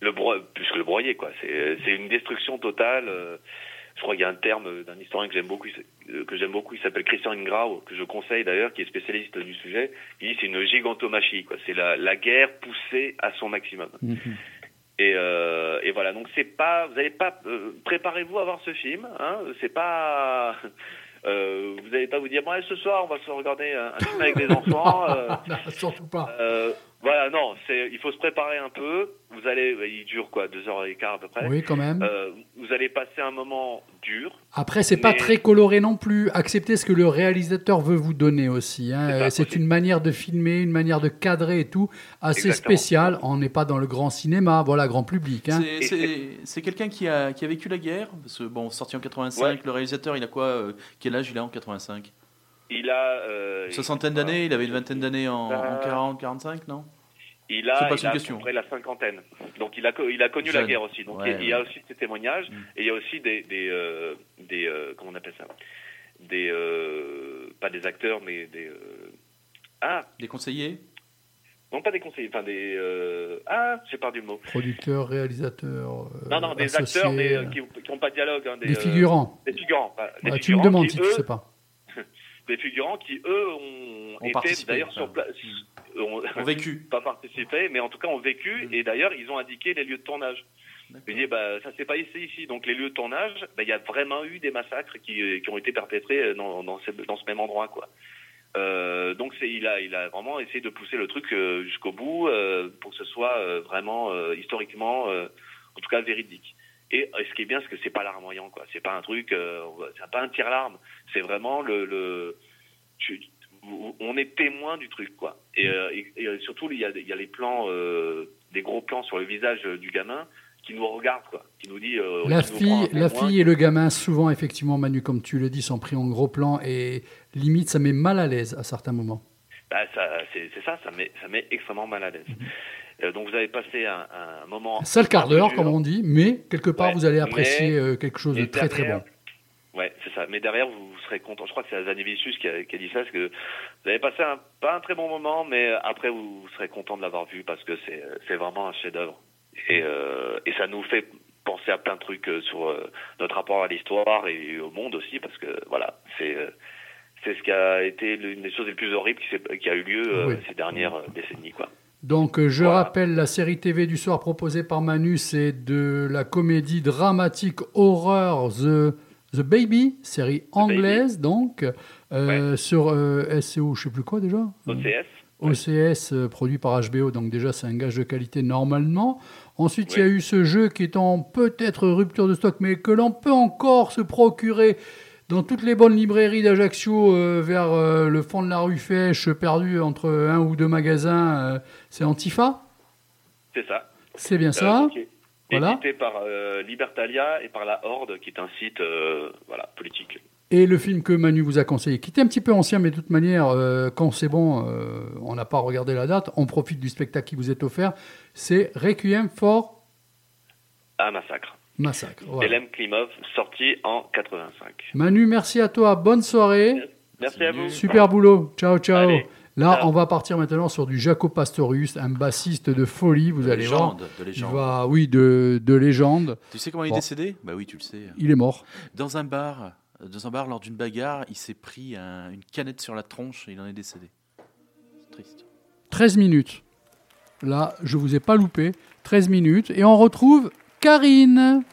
Le bro plus que le broyer quoi c'est c'est une destruction totale euh, je crois qu'il y a un terme d'un historien que j'aime beaucoup euh, que j'aime beaucoup il s'appelle Christian Ingrao que je conseille d'ailleurs qui est spécialiste du sujet il dit c'est une gigantomachie quoi c'est la la guerre poussée à son maximum Mhm. et, euh, et voilà, donc c'est pas, vous n'allez pas, euh, préparez-vous à voir ce film. Hein, c'est pas, euh, vous n'allez pas vous dire, bon, allez, ce soir on va se regarder un, un film avec des enfants. Non, surtout pas. Voilà, non, c'est, il faut se préparer un peu. Vous allez, il dure quoi, deux heures et quart à peu près. Oui, quand même. Euh, vous allez passer un moment dur. Après, c'est pas mais- très coloré non plus. Acceptez ce que le réalisateur veut vous donner aussi. hein. C'est une manière de filmer, une manière de cadrer et tout, assez Exactement. spéciale. On n'est pas dans le grand cinéma, voilà, grand public. hein. C'est- C'est c'est quelqu'un qui a, qui a vécu la guerre. Parce que, bon, sorti en 85, Ouais. le réalisateur, il a quoi euh, Quel âge il a en 85 Il a euh, soixantaine d'années Il avait une vingtaine d'années en, en Euh, 40, 45, non? Il C'est a, pas il une a question. à peu près la cinquantaine. Donc il a, co- il a connu la guerre aussi. Donc Ouais, il y a aussi ces témoignages Mm. et il y a aussi des, des, euh, des euh, comment on appelle ça? Des euh, pas des acteurs mais des euh, ah Des conseillers? Non pas des conseillers, enfin des euh, ah j'ai perdu le mot. Producteur, réalisateur. euh, Non non des acteurs mais euh, qui, qui ont pas de dialogue. Hein, des, des euh, figurants. des figurants. des Ouais, tu me demandes qui, si tu eux, sais pas. Des figurants qui eux ont, été d'ailleurs sur place. ont- ont vécu. pas participé, mais en tout cas ont vécu, Mm. et d'ailleurs ils ont indiqué les lieux de tournage. Je dis, bah, ça s'est pas ici, ici. Donc les lieux de tournage, bah, il y a vraiment eu des massacres qui, euh, qui ont été perpétrés dans, dans, ce, dans ce même endroit, quoi. Euh, donc c'est, il a, il a vraiment essayé de pousser le truc euh, jusqu'au bout euh, pour que ce soit euh, vraiment euh, historiquement, euh, en tout cas véridique. Et euh, ce qui est bien, c'est que c'est pas larmoyant, quoi. C'est pas un truc, euh, c'est pas un tire-larme. C'est vraiment le, le tu- on est témoin du truc, quoi. Et, euh, et- et surtout, il y a, il y a les plans, euh, des gros plans sur le visage du gamin qui nous regarde, quoi. Qui nous dit. La nous fille, la fille et le gamin, souvent, effectivement, Manu, comme tu le dis, sont pris en gros plan et limite, ça met mal à l'aise à certains moments. Bah, ça, c'est c'est ça, ça met, ça met extrêmement mal à l'aise. Euh, donc vous avez passé un, un moment. Un seul quart d'heure, comme on dit, mais quelque part, Ouais, vous allez apprécier euh, quelque chose de très très bon. Ouais, c'est ça. Mais derrière, vous, vous serez content. Je crois que c'est Azanevicius qui a, qui a dit ça, parce que vous avez passé un, pas un très bon moment, mais après, vous, vous serez content de l'avoir vu parce que c'est, vraiment un chef-d'œuvre. Et, euh, et ça nous fait penser à plein de trucs euh, sur euh, notre rapport à l'histoire et au monde aussi, parce que voilà, c'est, euh, c'est ce qui a été l'une des choses les plus horribles qui, a eu lieu euh, Oui. ces dernières euh, décennies, quoi. Donc, euh, je Voilà. rappelle, la série TV du soir proposée par Manu, c'est de la comédie dramatique horreur The, The Baby, série anglaise, donc, euh, sur euh, SEO, je sais plus quoi déjà? OCS. OCS euh, produit par HBO, donc déjà c'est un gage de qualité normalement. Ensuite, il y a eu ce jeu qui est en peut-être rupture de stock, mais que l'on peut encore se procurer dans toutes les bonnes librairies d'Ajaccio euh, vers euh, le fond de la rue Fèche, perdu entre un ou deux magasins. euh, c'est Antifa, C'est ça. c'est bien ça. est Voilà. Édité par Libertalia et par la Horde, qui est un site voilà, politique. Et le film que Manu vous a conseillé, qui était un petit peu ancien, mais de toute manière, euh, quand c'est bon, euh, on n'a pas regardé la date, on profite du spectacle qui vous est offert, c'est Requiem for Un massacre. Massacre. Voilà. Elem Klimov, sorti en 85. Manu, merci à toi, bonne soirée, Merci à vous. super boulot, ciao ciao. Allez, Là, on va partir maintenant sur du Jaco Pastorius, un bassiste de folie, vous De allez voir. légende, de Il légende. va, oui, de, de légende. Tu sais comment il est Bon. décédé? Bah oui, tu le sais. Il est mort. Dans un bar, dans un bar lors d'une bagarre, il s'est pris un- une canette sur la tronche et il en est décédé. C'est triste. 13 minutes. Là, je vous ai pas loupé. 13 minutes. Et on retrouve Karine.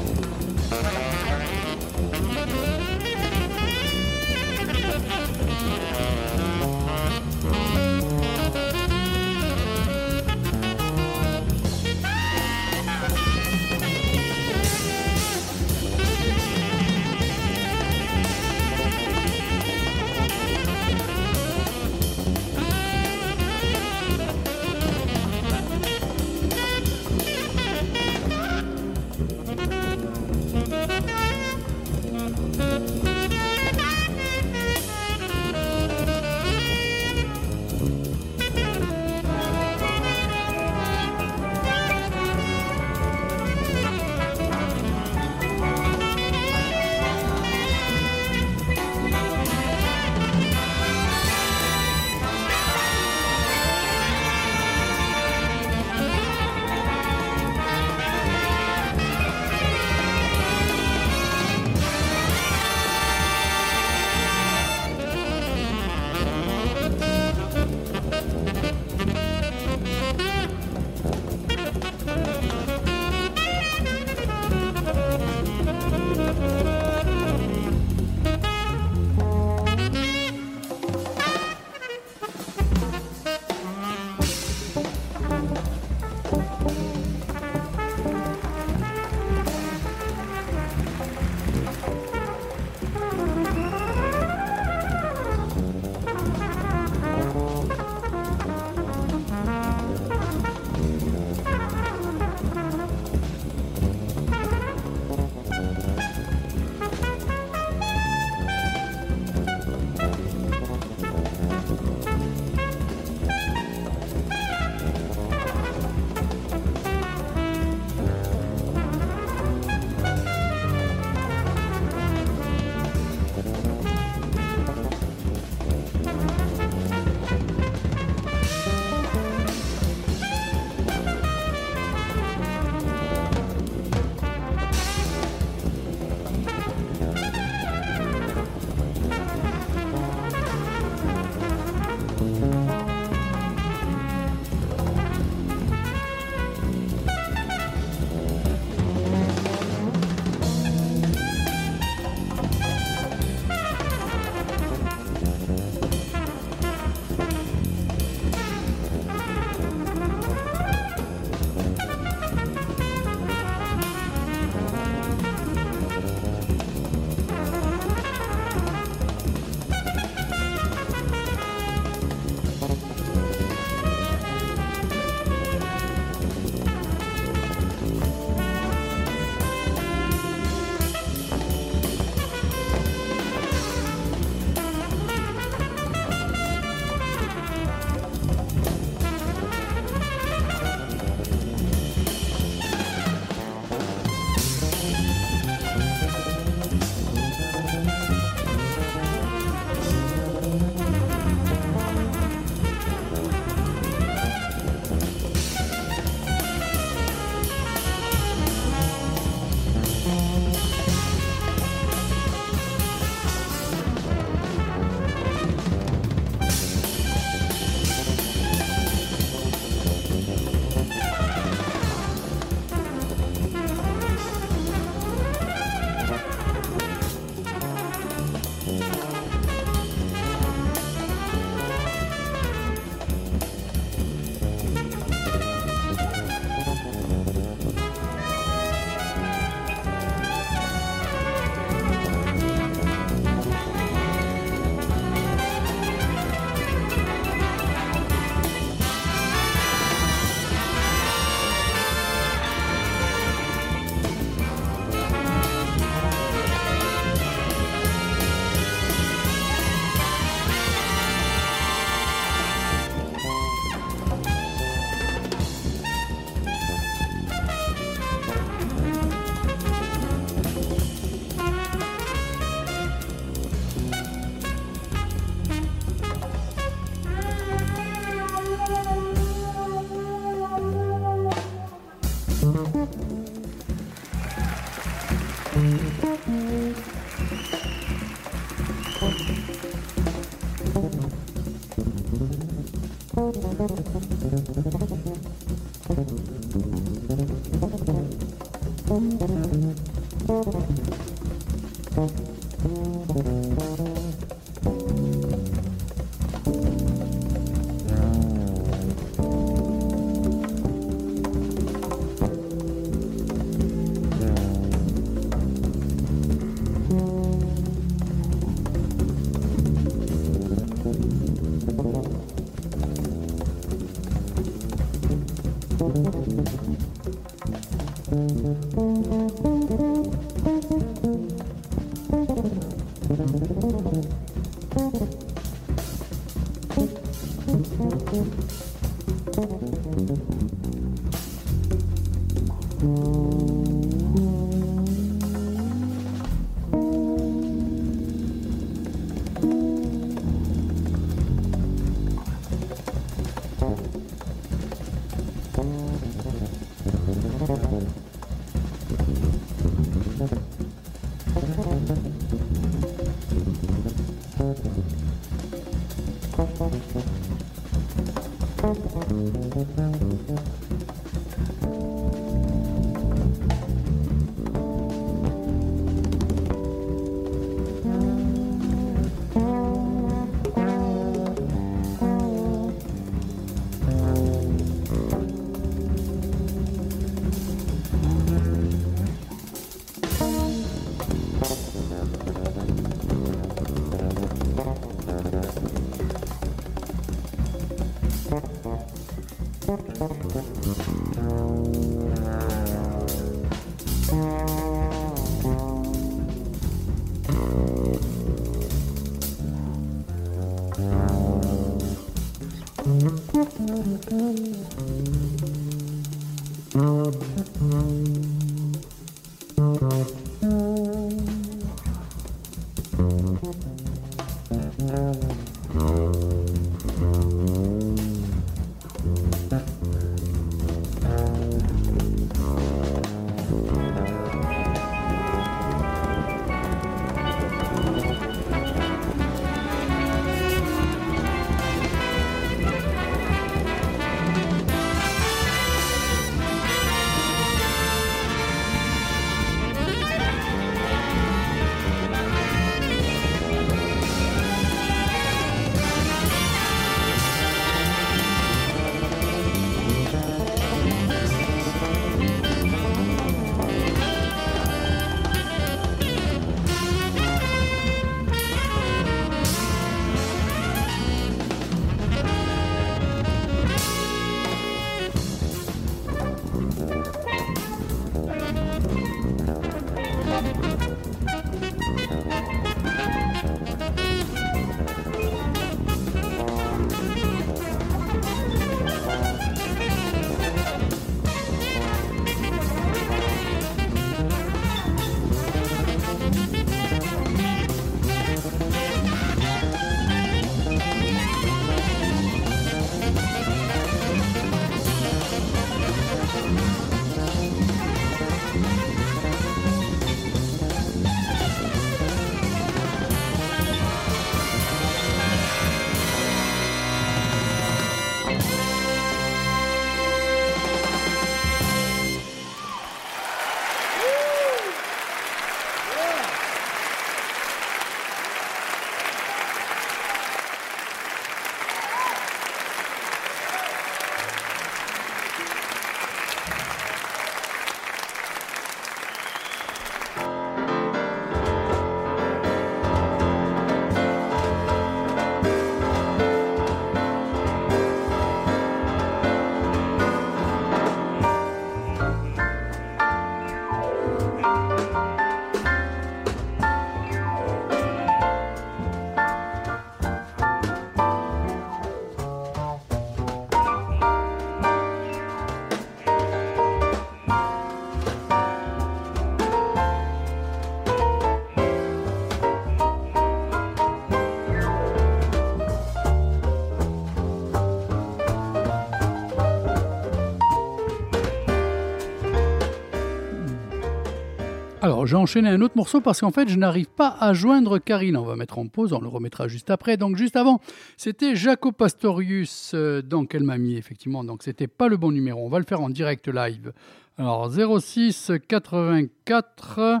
J'ai enchaîné un autre morceau parce qu'en fait, je n'arrive pas à joindre Karine. On va mettre en pause, on le remettra juste après. Donc, juste avant, c'était Jaco Pastorius euh, dans Quel Mamie, effectivement. Donc, c'était pas le bon numéro. On va le faire en direct live. Alors, 06 84.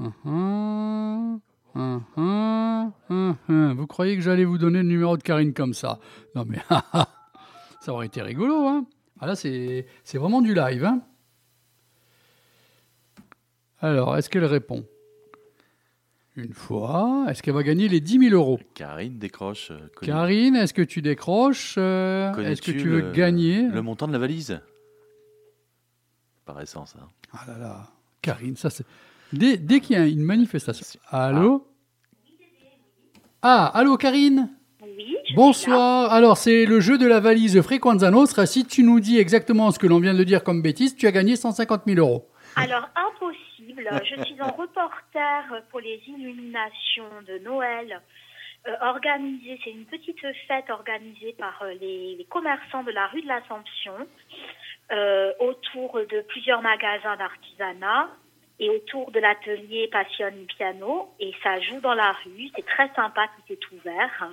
Hum, hum, hum, hum, hum, hum. Vous croyez que j'allais vous donner le numéro de Karine comme ça? Non, mais ça aurait été rigolo. Hein ah, là, c'est c'est vraiment du live. Hein alors, est-ce qu'elle répond? Une fois. Est-ce qu'elle va gagner les 10 000 euros? Karine décroche. euh, connais- Karine, est-ce que tu décroches euh, Est-ce que connais-tu tu veux le- gagner? Le montant de la valise? Par essence. hein. Ah là là, Karine, ça c'est. Dès, dès qu'il y a une manifestation. Allô? Ah, allô Karine? Oui, je suis là. Bonsoir. Alors, c'est le jeu de la valise Frequenza Nostra. Si tu nous dis exactement ce que l'on vient de dire comme bêtise, tu as gagné 150 000 euros. Alors, impossible. Je suis en reporter pour les illuminations de Noël. euh, organisée, c'est une petite fête organisée par euh, les, les commerçants de la rue de l'Assomption euh, autour de plusieurs magasins d'artisanat et autour de l'atelier Passion Piano. Et ça joue dans la rue. C'est très sympa, tout est ouvert.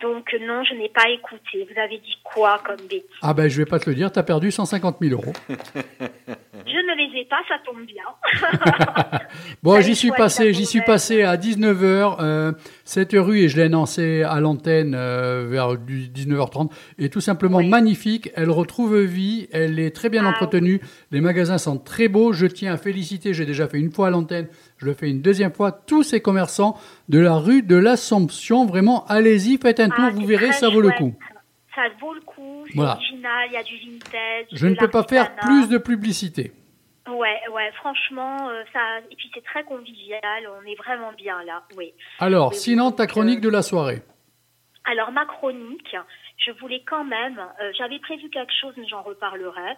Donc non, je n'ai pas écouté. Vous avez dit quoi comme bêtise? Ah ben, je vais pas te le dire, tu as perdu 150 000 euros. Je ne les ai pas, ça tombe bien. Bon, j'y suis passé, j'y suis passé à 19h, euh, cette rue, et je l'ai lancée à l'antenne euh, vers du 19h30, et tout simplement Oui. magnifique. Elle retrouve vie, elle est très bien Ah entretenue, les magasins sont très beaux. Je tiens à féliciter, j'ai déjà fait une fois à l'antenne, je le fais une deuxième fois, tous ces commerçants de la rue de l'Assomption. Vraiment, allez-y, faites un tour, Ah, vous verrez, ça vaut le coup. Ça vaut le coup, c'est Voilà. original, il y a du vintage. Je ne peux pas faire plus de publicité. Ouais, ouais, franchement, euh, ça. Et puis c'est très convivial, on est vraiment bien là, oui. Alors, Oui, sinon, ta chronique euh, de la soirée. Alors ma chronique, je voulais quand même, euh, j'avais prévu quelque chose, mais j'en reparlerai.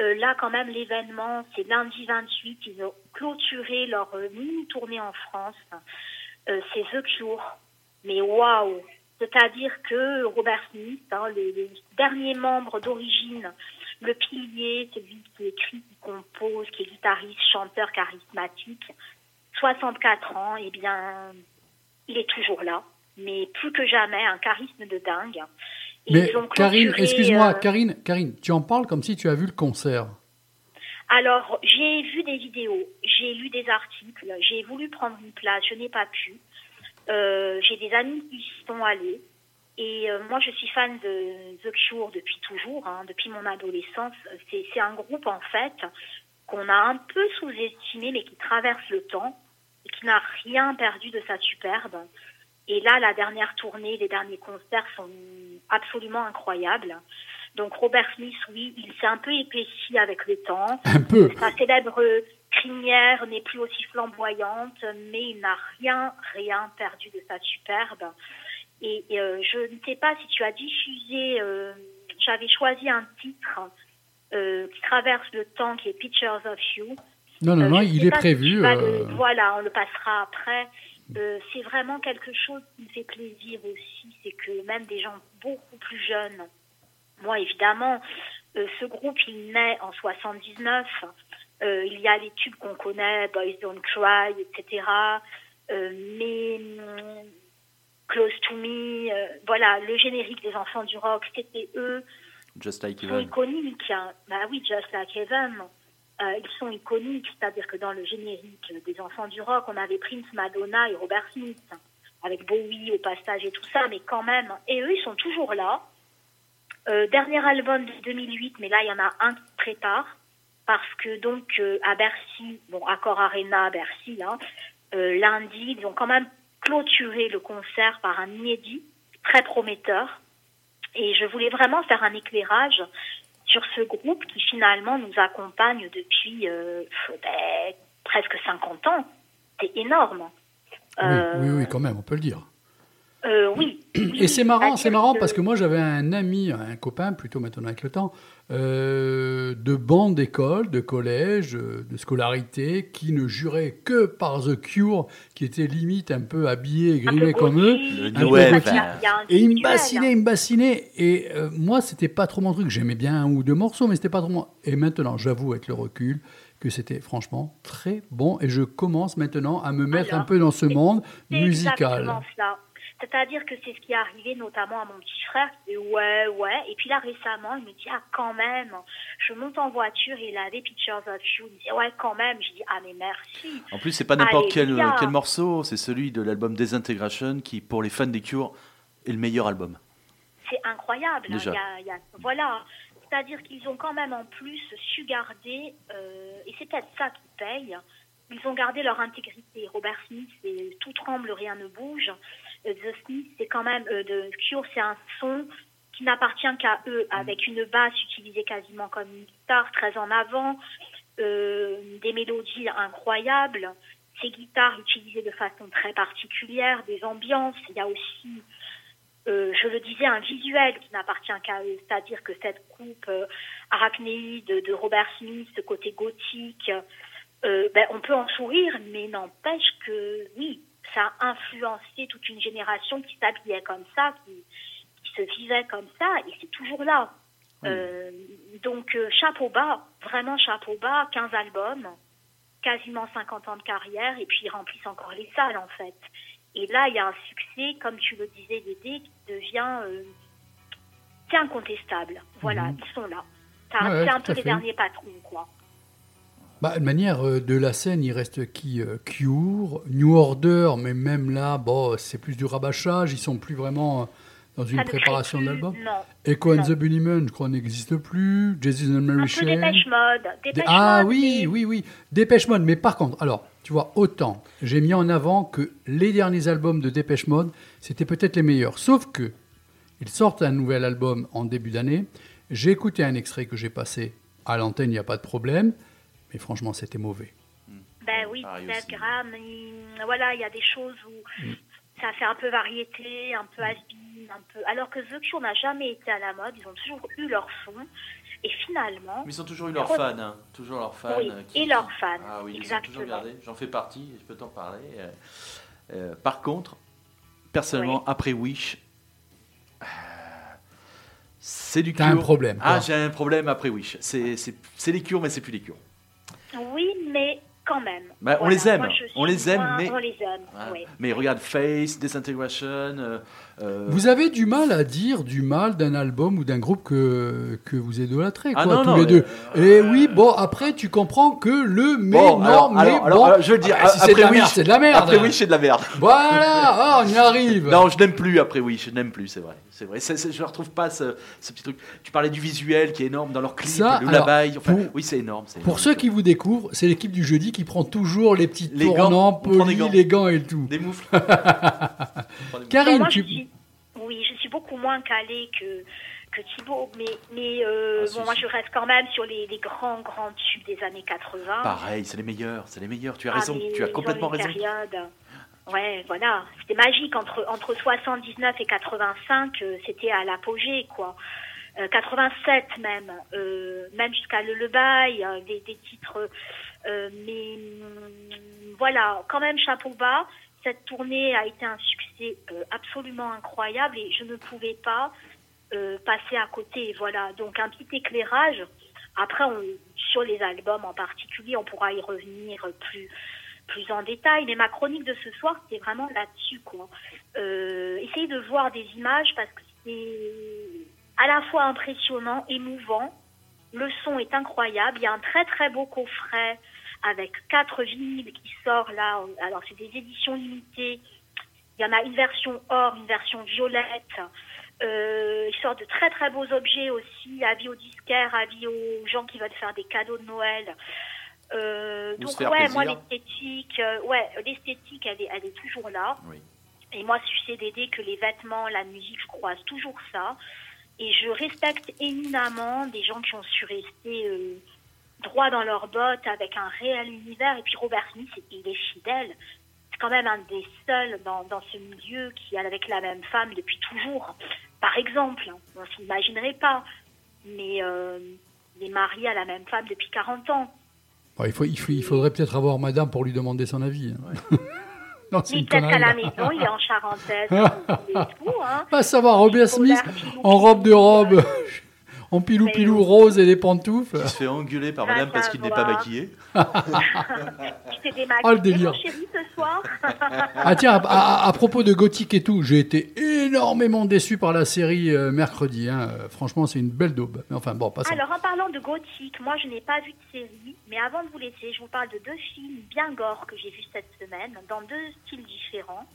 Euh, là, quand même, l'événement, c'est lundi 28, ils ont clôturé leur mini-tournée en France. Euh, c'est The Cure. Mais waouh C'est-à-dire que Robert Smith, hein, le, le dernier membre d'origine, le pilier, celui qui écrit, qui compose, qui est guitariste, chanteur charismatique, 64 ans, eh bien, il est toujours là, mais plus que jamais, un charisme de dingue. Et Mais ils ont Karine, excuse-moi, euh, Karine, Karine, tu en parles comme si tu as vu le concert. Alors, j'ai vu des vidéos, j'ai lu des articles, j'ai voulu prendre une place, je n'ai pas pu. Euh, j'ai des amis qui y sont allés. Et euh, moi, je suis fan de The Cure depuis toujours, hein, depuis mon adolescence. C'est c'est un groupe, en fait, qu'on a un peu sous-estimé, mais qui traverse le temps et qui n'a rien perdu de sa superbe. Et là, la dernière tournée, les derniers concerts sont absolument incroyables. Donc Robert Smith, oui, il s'est un peu épaissi avec le temps. Un peu. Sa célèbre crinière n'est plus aussi flamboyante, mais il n'a rien, rien perdu de sa superbe. Et euh, je ne sais pas si tu as diffusé, euh, j'avais choisi un titre euh, qui traverse le temps, qui est Pictures of You. Non, non, non, il est si prévu. le- Voilà, on le passera après. C'est vraiment quelque chose qui me fait plaisir aussi, c'est que même des gens beaucoup plus jeunes, moi évidemment, ce groupe il naît en 79, Euh, il y a les tubes qu'on connaît, Boys Don't Cry, etc. Euh, mais hum, Close to Me, euh, voilà, le générique des enfants du rock, c'était eux. Just like Ils sont Even. iconiques. hein. Bah oui, Just Like Heaven. Euh, ils sont iconiques, c'est-à-dire que dans le générique des enfants du rock, on avait Prince, Madonna et Robert Smith, avec Bowie au passage et tout ça, mais quand même. Et eux, ils sont toujours là. Euh, dernier album de 2008, mais là, il y en a un qui prépare, parce que donc euh, à Bercy, bon, Accor Arena à Bercy, hein, euh, lundi, ils ont quand même clôturé le concert par un inédit très prometteur. Et je voulais vraiment faire un éclairage sur ce groupe qui finalement nous accompagne depuis euh, ben, presque 50 ans. C'est énorme. Oui, oui, oui, quand même, on peut le dire. oui. Et c'est marrant, c'est marrant parce que moi j'avais un ami, un copain plutôt maintenant avec le temps, euh, de bande d'école, de collège, euh, de scolarité, qui ne jurait que par The Cure, qui était limite un peu habillé et grimé comme eux. Et il me visuel, bassinait, hein. il me bassinait. Et euh, moi, c'était pas trop mon truc. J'aimais bien un ou deux morceaux, mais c'était pas trop moi. Et maintenant, j'avoue, avec le recul, que c'était franchement très bon. Et je commence maintenant à me mettre Alors, un peu dans ce monde musical. cela. C'est-à-dire que c'est ce qui est arrivé notamment à mon petit frère. Et ouais, ouais. Et puis là, récemment, il me dit, ah, quand même. Je monte en voiture et il avait Pictures of You. Il me dit, ouais, quand même. Je dis, ah, mais merci. En plus, c'est pas n'importe quel, quel morceau, c'est celui de l'album Desintegration qui, pour les fans des Cure, est le meilleur album. C'est incroyable. hein. Déjà. Il y a- il y a- voilà. C'est-à-dire qu'ils ont quand même en plus su garder, euh, et c'est peut-être ça qui paye, ils ont gardé leur intégrité. Robert Smith, c'est tout tremble, rien ne bouge. Euh, The Smith, c'est quand même, euh, de Cure, c'est un son qui n'appartient qu'à eux, avec une basse utilisée quasiment comme une guitare, très en avant. euh, des mélodies incroyables, ses guitares utilisées de façon très particulière, des ambiances. Il y a aussi, euh, je le disais, un visuel qui n'appartient qu'à eux, c'est-à-dire que cette coupe euh, arachnéide de Robert Smith, ce côté gothique, euh, ben, on peut en sourire, mais n'empêche que oui, ça a influencé toute une génération qui s'habillait comme ça, qui, qui se vivait comme ça, et c'est toujours là. Euh, donc euh, chapeau bas, vraiment chapeau bas, 15 albums, quasiment 50 ans de carrière, et puis ils remplissent encore les salles en fait. Et là, il y a un succès, comme tu le disais, Dédé, qui devient euh, incontestable. Voilà, Mhm. ils sont là. C'est un, Ouais, un peu les derniers patrons, quoi. Bah, de manière euh, de la scène, il reste qui euh, Cure, New Order, mais même là, bon, c'est plus du rabâchage, ils sont plus vraiment euh, dans une Ça préparation d'album. Non. Echo and non. the Bunnymen, je crois, n'existe plus. Jesus and Mary Chain. Dépêche Mode. Dépêche Ah Mode, oui, mais- oui, oui. Dépêche Mode. Mais par contre, alors, tu vois, autant j'ai mis en avant que les derniers albums de Dépêche Mode, c'était peut-être les meilleurs. Sauf que ils sortent un nouvel album en début d'année. J'ai écouté un extrait que j'ai passé à l'antenne, il n'y a pas de problème. Mais franchement, c'était mauvais. Ben oui, il- voilà, il y a des choses où Mm. ça fait un peu variété, un peu has un peu. Alors que The Cure n'a jamais été à la mode, ils ont toujours eu leur son. Et finalement, Mais ils ont toujours eu leurs fans, hein. toujours leurs fans. Oui, euh, et leurs fans, Ah oui, ils ont exactement. toujours gardé. J'en fais partie, je peux t'en parler. Euh, euh, par contre, personnellement, Oui. après Wish, euh, c'est du T'as un cure. problème, Ah, j'ai un problème après Wish. C'est c'est- c'est les cures, mais c'est plus les cures. Oui, mais quand même. Bah, on les aime, moi, on les aime, moins- mais- On les aime, oui. Mais regarde, Face, Disintegration. euh, euh, Vous avez du mal à dire du mal d'un album ou d'un groupe que, que vous idolâtrez, Ah quoi, non, tous non, les deux. euh, Et oui, bon, après, tu comprends que le mais, Bon, non, alors, mais alors, bon. alors, je veux le dire, Ah, si c'est de après la merde, c'est de la merde. Après Wish, c'est de la merde. Voilà, ah, on y arrive. Non, je n'aime plus après Wish, je n'aime plus, c'est vrai. C'est vrai, C'est- c'est- je ne retrouve pas ce, ce petit truc. Tu parlais du visuel qui est énorme dans leur clip, Ça, le labaille. Enfin, oui, c'est énorme. c'est Pour énorme. ceux qui vous découvrent, c'est l'équipe du jeudi qui prend toujours les petits Les gants, tournants, des polis, gants. les gants et tout. Des moufles. Karine, moi, tu... oui, je suis beaucoup moins calée que, que Thibaut, mais, mais euh, Ah, bon, moi je reste quand même sur les, les grands, grands tubes des années 80. Pareil, c'est les meilleurs, c'est les meilleurs. Tu as Ah, raison, tu as complètement raison. période- Ouais, voilà, c'était magique entre entre 79 et 85, euh, c'était à l'apogée quoi. Euh, 87 même, euh, même jusqu'à le le bail, euh, des, des titres. euh, mais hum, voilà, quand même chapeau bas. Cette tournée a été un succès euh, absolument incroyable et je ne pouvais pas euh, passer à côté. Voilà, donc un petit éclairage. Après, on, sur les albums en particulier, on pourra y revenir plus plus en détail. Mais ma chronique de ce soir, c'était vraiment là-dessus, quoi. Euh, essayez de voir des images parce que c'est à la fois impressionnant, émouvant. Le son est incroyable. Il y a un très très beau coffret avec quatre vinyles qui sort là. Alors c'est des éditions limitées. Il y en a une version or, une version violette. Euh, il sort de très très beaux objets aussi, avis aux disquaires, avis aux gens qui veulent faire des cadeaux de Noël. Euh, donc ouais, plaisir. moi l'esthétique, euh, ouais, l'esthétique, elle est, elle est toujours là. Oui. Et moi, je d'aider que les vêtements, la musique, je croise toujours ça. Et je respecte éminemment des gens qui ont su rester euh, droit dans leurs bottes avec un réel univers. Et puis Robert Smith, il est fidèle. C'est quand même un des seuls dans, dans ce milieu qui est avec la même femme depuis toujours. Par exemple, on s'imaginerait pas, mais euh, il est marié à la même femme depuis 40 ans. Bon, il, faut, il, faut- il faudrait peut-être avoir madame pour lui demander son avis. hein. non, Mais peut-être qu'à connerie. la maison, il est en charentaise et tout. Hein. Pas savoir, Robert Smith en robe de robe, en pilou Mais pilou oui. rose et des pantoufles. Il se fait engueuler par Va madame parce qu'il n'est pas maquillé. Tu t'es démaquillé, Oh, le délire. ce soir Ah tiens, à, à- à propos de gothique et tout, j'ai été énormément déçu par la série euh, mercredi. hein. Franchement, c'est une belle daube. Mais enfin, bon, passons. Alors, en parlant de gothique, moi, je n'ai pas vu de série, mais avant de vous laisser, je vous parle de deux films bien gore que j'ai vus cette semaine, dans deux styles différents.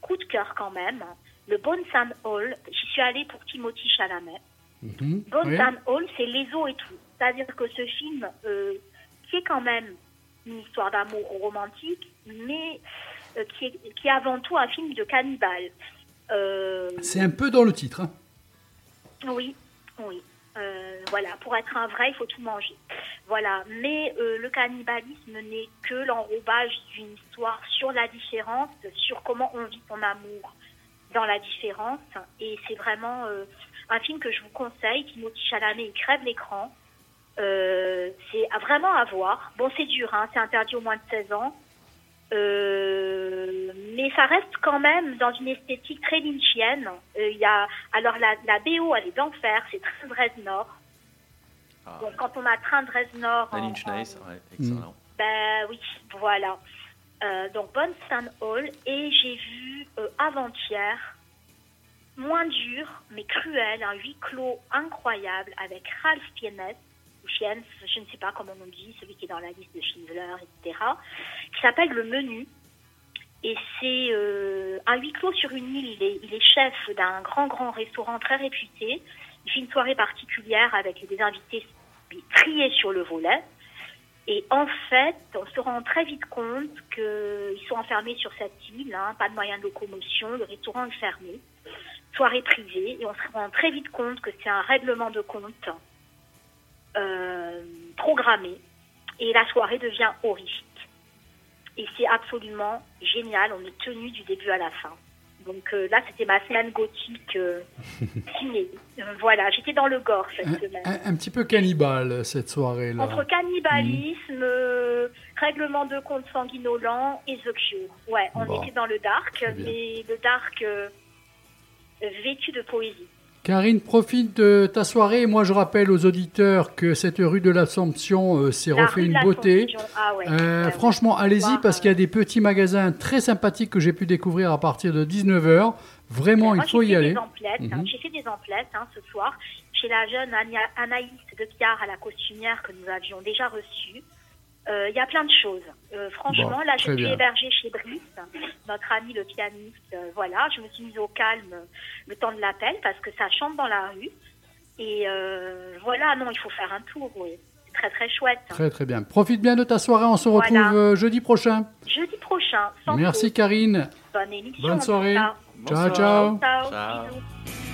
Coup de cœur quand même. Le Bones and Hall, j'y suis allée pour Timothy Chalamet. Mhm, Bones oui. Hall, c'est les os et tout. C'est-à-dire que ce film, euh, qui est quand même une histoire d'amour romantique, mais euh, qui, est, qui est avant tout un film de cannibale. Euh, C'est un peu dans le titre. hein. oui, oui. Euh, voilà, pour être un vrai, il faut tout manger. Voilà, mais le cannibalisme n'est que l'enrobage d'une histoire sur la différence, sur comment on vit son amour dans la différence. Et c'est vraiment un film que je vous conseille. Timothée Chalamet, il crève l'écran. Euh, c'est vraiment à voir. Bon, c'est dur, hein, c'est interdit au moins de 16 ans. Euh, mais ça reste quand même dans une esthétique très lynchienne. Euh, Il y a, alors la, la BO, elle est d'enfer, c'est Train de Reznor. Ah. Donc quand on a Train de Reznor... La en- Lynch en- Nice, ouais, excellent. ben oui, voilà. Euh, donc Bonne Stan Hall. Et j'ai vu euh, avant-hier, moins dur, mais cruel, un huis clos incroyable avec Ralph Fiennes, ou Fiennes, je ne sais pas comment on dit, celui qui est dans la liste de Schindler, etc., qui s'appelle Le Menu. Et c'est euh, un huis clos sur une île. Il est, chef d'un grand, grand restaurant très réputé. Il fait une soirée particulière avec des invités triés sur le volet. Et en fait, on se rend très vite compte qu'ils sont enfermés sur cette île, hein, pas de moyens de locomotion, le restaurant est fermé, soirée privée, et on se rend très vite compte que c'est un règlement de compte euh, programmé, et la soirée devient horrifique. Et c'est absolument génial, on est tenu du début à la fin. Donc euh, là, c'était ma semaine gothique euh, ciné. Voilà, j'étais dans le gore cette Un, semaine. un- un petit peu cannibale cette soirée-là. Entre cannibalisme, euh, règlement de compte sanguinolent et The Cure. Ouais, on Bon, était dans le dark, mais le dark vêtu de poésie. Karine, profite de ta soirée. Moi, je rappelle aux auditeurs que cette rue de l'Assomption euh, s'est refait une beauté. Ah ouais, Euh, ouais, franchement, allez-y parce qu'il y a des petits magasins très sympathiques que j'ai pu découvrir à partir de 19h. Vraiment, Moi, il faut y aller. Hein. Mhm. J'ai fait des emplettes hein, ce soir chez la jeune Anaïs de Piard à la costumière que nous avions déjà reçue. Euh, Il y a plein de choses. Euh, franchement, Bon, là, je suis bien. hébergée chez Brice, notre ami le pianiste. Euh, voilà, je me suis mise au calme le temps de l'appel parce que ça chante dans la rue. Et euh, voilà, non, il faut faire un tour, oui. C'est très, très chouette. Très très bien. Profite bien de ta soirée. On se retrouve Voilà. jeudi prochain. Jeudi prochain, sans Merci. Karine. Bonne émission. Bonne soirée. Ciao, ciao. Ciao, Ciao.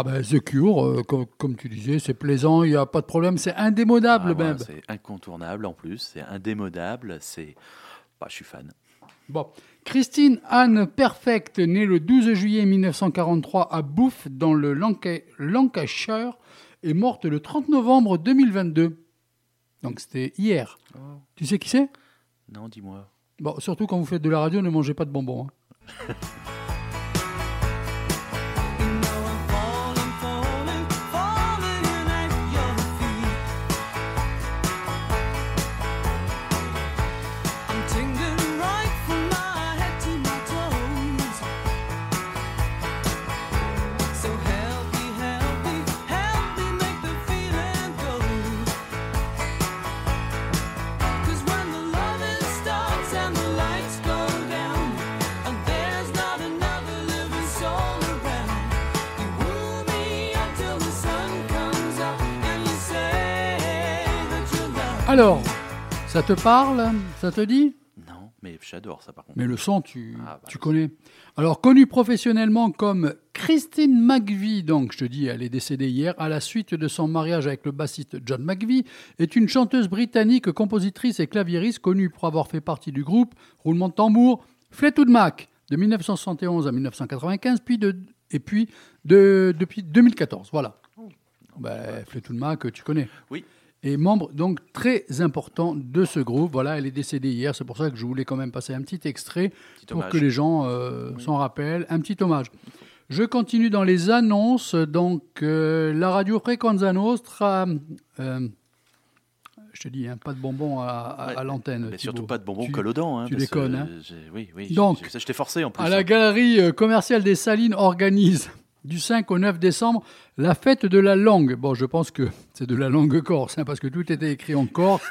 Ah ben The Cure, euh, comme, comme tu disais, c'est plaisant, il n'y a pas de problème, c'est indémodable Ah, même. c'est incontournable en plus, c'est indémodable, c'est. Bah, je suis fan. Bon. Christine Anne Perfect, née le 12 juillet 1943 à Bouffe, dans le Lanca- Lancashire, est morte le 30 novembre 2022. Donc c'était hier. Oh. Tu sais qui c'est? Non, dis-moi. Bon, surtout quand vous faites de la radio, ne mangez pas de bonbons. hein. Alors, ça te parle Ça te dit? Non, mais j'adore ça par contre. Mais le son, tu, Ah, bah, tu connais. Alors, connue professionnellement comme Christine McVie, donc je te dis, elle est décédée hier, à la suite de son mariage avec le bassiste John McVie, est une chanteuse britannique, compositrice et claviériste connue pour avoir fait partie du groupe Roulement de tambour Fleetwood Mac de 1971 à 1995, puis de, et puis de, depuis 2014. Voilà. Ben, Fleetwood Mac, tu connais Oui. Et membre donc très important de ce groupe. Voilà, elle est décédée hier, c'est pour ça que je voulais quand même passer un petit extrait Petit pour hommage. que les gens euh, s'en rappellent. Un petit hommage. Je continue dans les annonces. Donc, euh, la radio Frequenza Nostra. euh, je te dis, hein, pas de bonbons à, à- Ouais. à l'antenne. Mais surtout pas de bonbons collodants. Hein, tu déconnes, hein. Oui, oui. Donc, je t'ai forcé en plus. À la hein. galerie commerciale des Salines organise du 5 au 9 décembre la fête de la langue. Bon, je pense que c'est de la langue corse, hein, parce que tout était écrit en corse.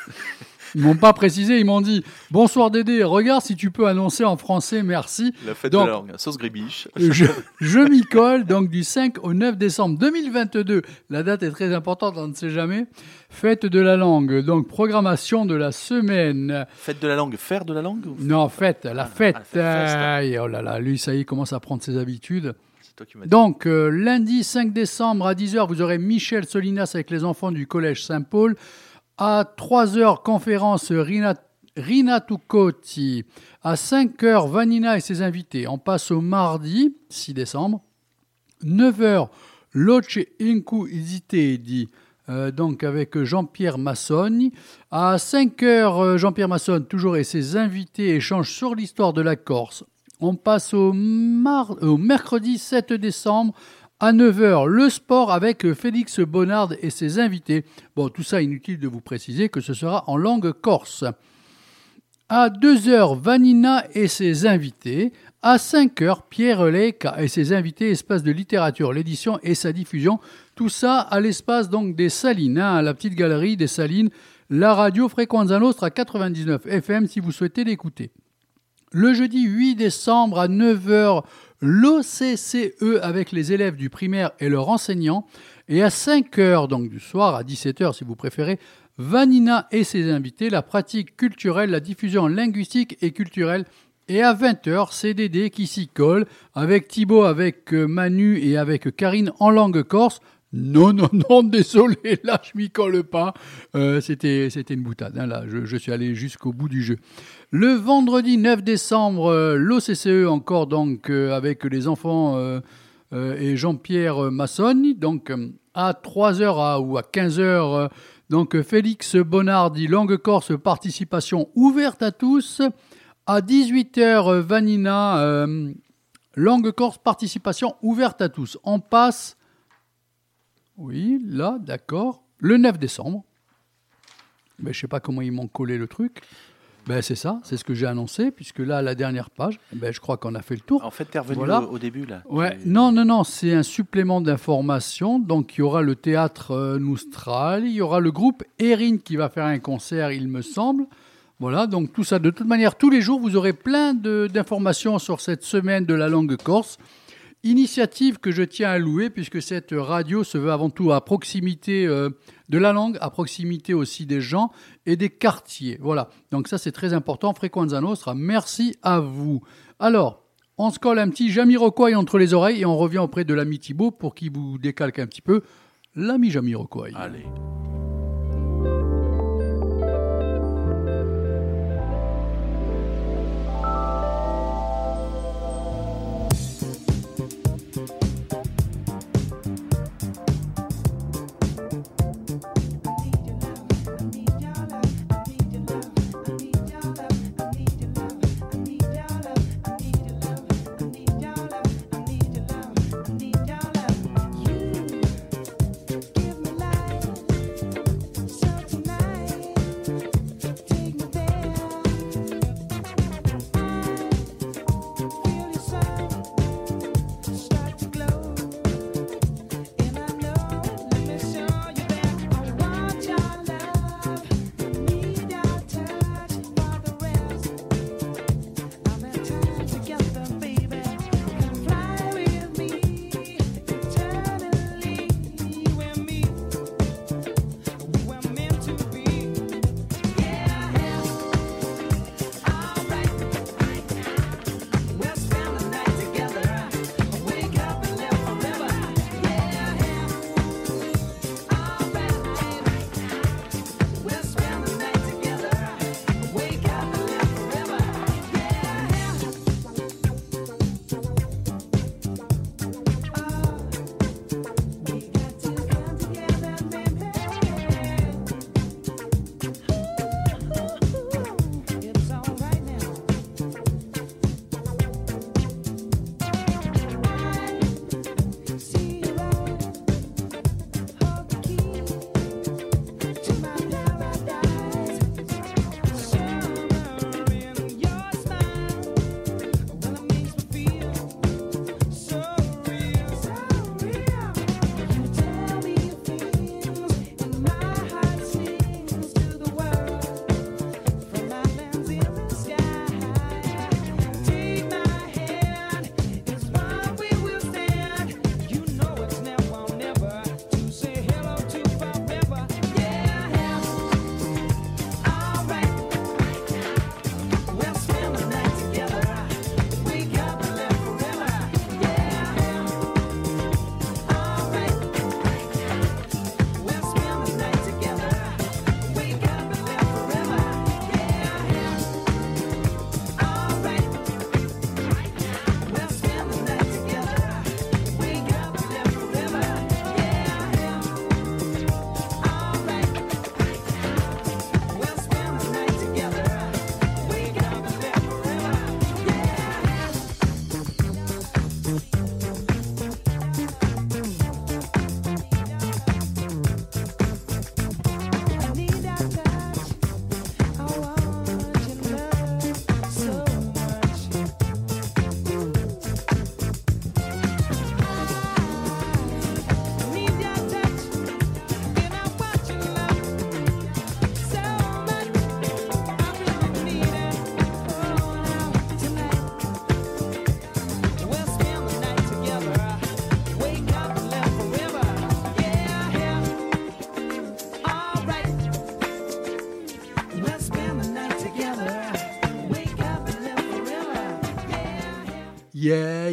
Ils m'ont pas précisé, ils m'ont dit Bonsoir Dédé, regarde si tu peux annoncer en français, merci. La fête Donc, de la langue. Sauce gribiche. Je, je m'y colle, donc du 5 au 9 décembre 2022. La date est très importante, on ne sait jamais. Fête de la langue, donc programmation de la semaine. Fête de la langue. Faire de la langue ou- Non, fête, la fête. ah, la fête, Aïe, oh là là, lui, ça y est, commence à prendre ses habitudes. Donc, euh, lundi 5 décembre à 10h, vous aurez Michel Solinas avec les enfants du collège Saint-Paul. À 3h, conférence Rina, Rina Tuccotti. À 5h, Vanina et ses invités. On passe au mardi 6 décembre. 9h, Loce Inku Isitedi. Euh, donc avec Jean-Pierre Massoni. À 5h, Jean-Pierre Massone, toujours et ses invités échangent sur l'histoire de la Corse. On passe au, mercredi 7 décembre À 9h, le sport avec Félix Bonnard et ses invités. Bon, tout ça inutile de vous préciser que ce sera en langue corse. À 2h, Vanina et ses invités. À 5h, Pierre Lec et ses invités, espace de littérature, l'édition et sa diffusion. Tout ça à l'espace donc des Salines, hein, à la petite galerie des Salines, la radio Fréquenza Nostra 99 FM si vous souhaitez l'écouter. Le jeudi 8 décembre à 9h, l'OCCE avec les élèves du primaire et leurs enseignants. Et à 5h donc du soir, à 17h si vous préférez, Vanina et ses invités, la pratique culturelle, la diffusion linguistique et culturelle. Et à 20h, CDD qui s'y colle avec Thibaut, avec euh, Manu et avec Karine en langue corse. Non, non, non, désolé, là je m'y colle pas. Euh, c'était, une boutade, hein, là, je, suis allé jusqu'au bout du jeu. Le vendredi 9 décembre, euh, l'OCCE encore donc euh, avec les enfants et Jean-Pierre Massoni, donc à 3h à, ou à 15h, euh, donc Félix Bonardi, langue corse, participation ouverte à tous. À 18h, Vanina, langue corse, participation ouverte à tous. On passe oui, là, d'accord. Le 9 décembre. Ben, je sais pas comment ils m'ont collé le truc. Ben, c'est ça, c'est ce que j'ai annoncé, puisque là, la dernière page, ben, je crois qu'on a fait le tour. En fait, t'es revenu Voilà. au, au début là. Ouais, Tu- non, non, non, c'est un supplément d'information. Donc, il y aura le théâtre euh, Noustral, il y aura le groupe Erin qui va faire un concert, il me semble. Voilà, donc tout ça, de toute manière, tous les jours, vous aurez plein d'informations sur cette semaine de la langue corse. Initiative que je tiens à louer, puisque cette radio se veut avant tout à proximité euh, de la langue, à proximité aussi des gens et des quartiers. Voilà, donc ça c'est très important. Frequenza Nostra, merci à vous. Alors, on se colle un petit Jamiroquai entre les oreilles et on revient auprès de l'ami Thibaut pour qu'il vous décalque un petit peu. L'ami Jamiroquai. Allez.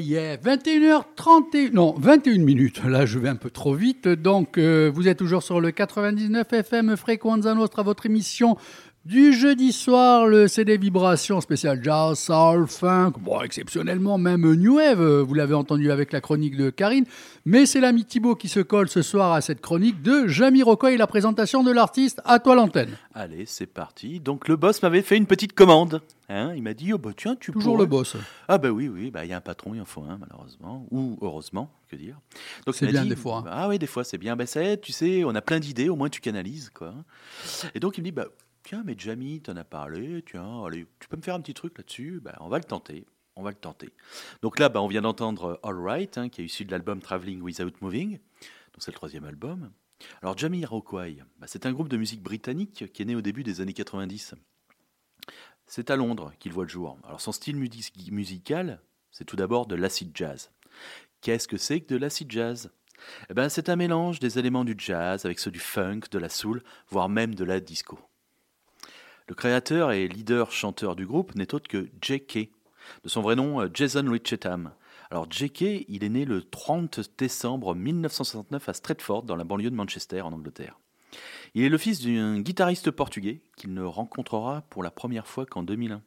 Yeah, yeah. 21h30, non, 21 minutes. Là, je vais un peu trop vite. Donc, euh, vous êtes toujours sur le 99 FM Fréquenza Nostra, votre émission du jeudi soir, le CD Vibration spécial jazz, soul, funk, bon, exceptionnellement même New Wave, euh, vous l'avez entendu avec la chronique de Karine, mais c'est l'ami Thibaut qui se colle ce soir à cette chronique de Jamiroquai et la présentation de l'artiste à toi l'antenne. Allez, c'est parti. Donc le boss m'avait fait une petite commande. Hein, il m'a dit, oh, bah, tiens, tu Toujours pourrais- le boss. Ah bah oui, oui, bah il y a un patron, il en faut un malheureusement, ou heureusement, que dire. Donc C'est bien dit, des fois, hein. Ah oui, des fois c'est bien. Bah ça aide, tu sais, on a plein d'idées, au moins tu canalises quoi. Et donc il me dit, bah tiens, mais Jamie, t'en as parlé, tiens, allez, tu peux me faire un petit truc là-dessus? Bah on va le tenter. On va le tenter. Donc là, bah, on vient d'entendre All Right, hein, qui est issu de l'album Traveling Without Moving. Donc c'est le troisième album. Alors Jamie Rockway, bah, c'est un groupe de musique britannique qui est né au début des années 90. C'est à Londres qu'il voit le jour. Alors son style musical, c'est tout d'abord de l'acid jazz. Qu'est-ce que c'est que de l'acid jazz? Eh ben, C'est un mélange des éléments du jazz avec ceux du funk, de la soul, voire même de la disco. Le créateur et leader chanteur du groupe n'est autre que J.K., de son vrai nom euh, Jason Richetham. Alors J.K., il est né le 30 décembre 1969 à Stretford, dans la banlieue de Manchester, en Angleterre. Il est le fils d'un guitariste portugais qu'il ne rencontrera pour la première fois qu'en 2001.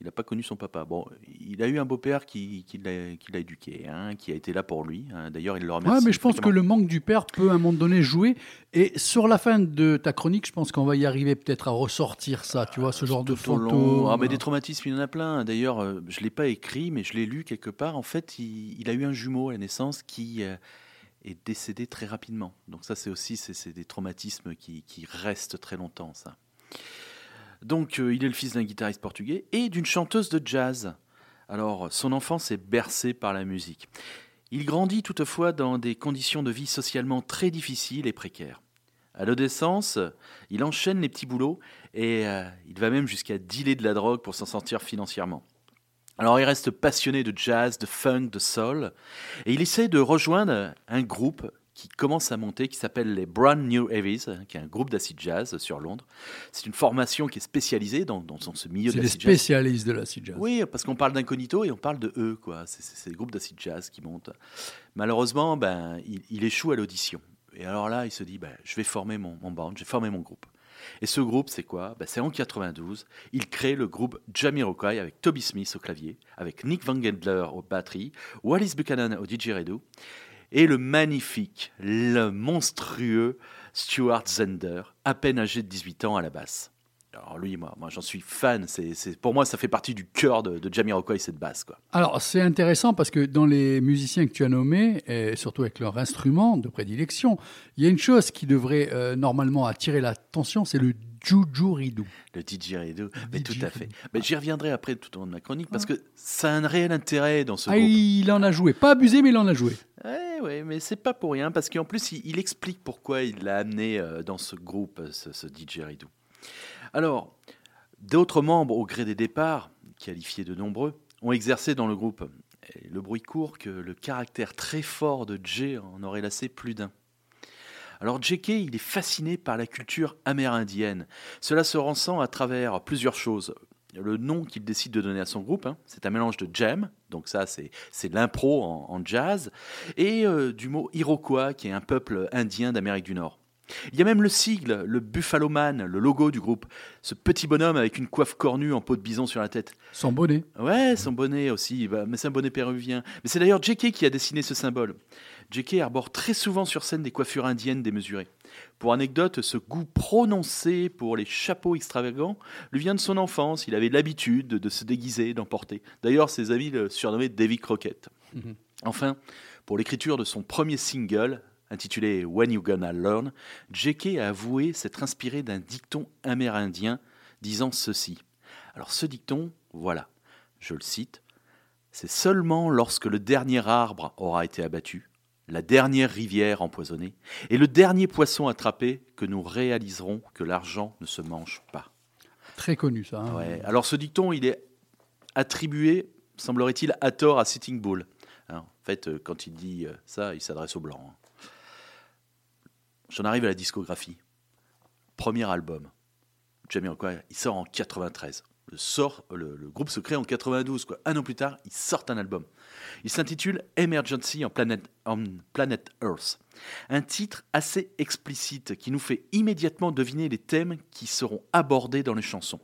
Il n'a pas connu son papa. Bon, il a eu un beau-père qui, qui l'a éduqué, hein, qui a été là pour lui. hein. D'ailleurs, il le remercie. Ouais, mais je pense que le manque du père peut à un moment donné jouer. Et sur la fin de ta chronique, je pense qu'on va y arriver peut-être à ressortir ça, tu vois, ce genre de photos. Ah, mais des traumatismes, il y en a plein. D'ailleurs, euh, je ne l'ai pas écrit, mais je l'ai lu quelque part. En fait, il, il a eu un jumeau à la naissance qui euh, est décédé très rapidement. Donc ça, c'est aussi c'est des traumatismes qui, qui restent très longtemps, ça. Donc, euh, il est le fils d'un guitariste portugais et d'une chanteuse de jazz. Alors, son enfance est bercée par la musique. Il grandit toutefois dans des conditions de vie socialement très difficiles et précaires. À l'adolescence, il enchaîne les petits boulots et euh, il va même jusqu'à dealer de la drogue pour s'en sortir financièrement. Alors il reste passionné de jazz, de funk, de soul, et il essaie de rejoindre un groupe qui commence à monter, qui s'appelle les Brand New Heavies, hein, qui est un groupe d'acid jazz sur Londres. C'est une formation qui est spécialisée dans, dans ce milieu C'est des d'acid jazz. spécialistes de la sea jazz. Oui, parce qu'on parle d'incognito et on parle de eux, quoi. C'est- C'est c'est le groupe d'acid jazz qui monte. Malheureusement, ben, il, il échoue à l'audition. Et alors là, il se dit, ben, je vais former mon, mon band, je vais former mon groupe. Et ce groupe, c'est quoi? Ben, C'est en 92, il crée le groupe Jamiroquai avec Toby Smith au clavier, avec Nick Van Gendler aux batteries, Wallis Buchanan au didgeridoo, et le magnifique, le monstrueux Stuart Zender, à peine âgé de 18 ans à la basse. Alors lui, moi, moi j'en suis fan. C'est, pour moi, ça fait partie du cœur de, de Jamiroquai, cette basse. Quoi. Alors, c'est intéressant parce que dans les musiciens que tu as nommés, et surtout avec leur instrument de prédilection, il y a une chose qui devrait euh, normalement attirer l'attention, c'est le djudjuridu. Le didgeridoo, mais tout à didgeridoo. fait. Mais j'y reviendrai après tout au long de ma chronique parce que ça a un réel intérêt dans ce Ah, groupe. il en a joué. Pas abusé, mais il en a joué. Ouais, ouais, mais c'est pas pour rien parce qu'en plus, il, il explique pourquoi il l'a amené euh, dans ce groupe, euh, ce, ce didgeridoo. Alors, d'autres membres, au gré des départs, qualifiés de nombreux, ont exercé dans le groupe. Et le bruit court que le caractère très fort de Jay en aurait lassé plus d'un. Alors J.K., il est fasciné par la culture amérindienne. Cela se ressent à travers plusieurs choses. Le nom qu'il décide de donner à son groupe, hein, c'est un mélange de jam, donc ça c'est, c'est l'impro en, en jazz, et euh, du mot Iroquois, qui est un peuple indien d'Amérique du Nord. Il y a même le sigle, le Buffalo Man, le logo du groupe. Ce petit bonhomme avec une coiffe cornue en peau de bison sur la tête. Son bonnet. Ouais, son bonnet aussi, bah, mais c'est un bonnet péruvien. Mais c'est d'ailleurs J.K. qui a dessiné ce symbole. J.K. arbore très souvent sur scène des coiffures indiennes démesurées. Pour anecdote, ce goût prononcé pour les chapeaux extravagants lui vient de son enfance. Il avait l'habitude de se déguiser, d'en porter. D'ailleurs, ses amis le surnommaient Davy Crockett. Enfin, pour l'écriture de son premier single, intitulé When You Gonna Learn, J.K. a avoué s'être inspiré d'un dicton amérindien disant ceci. Alors ce dicton, voilà, je le cite, c'est seulement lorsque le dernier arbre aura été abattu, la dernière rivière empoisonnée et le dernier poisson attrapé que nous réaliserons que l'argent ne se mange pas. Très connu, ça. hein. Ouais. Alors ce dicton, il est attribué, semblerait-il, à tort à Sitting Bull. Hein, en fait, euh, quand il dit euh, ça, il s'adresse aux Blancs. hein. J'en arrive à la discographie. Premier album, Jamiroquai, il sort en 93. Sort, le, groupe se crée en 92. Quoi. Un an plus tard, ils sortent un album. Il s'intitule Emergency on Planet, on Planet Earth. Un titre assez explicite qui nous fait immédiatement deviner les thèmes qui seront abordés dans les chansons.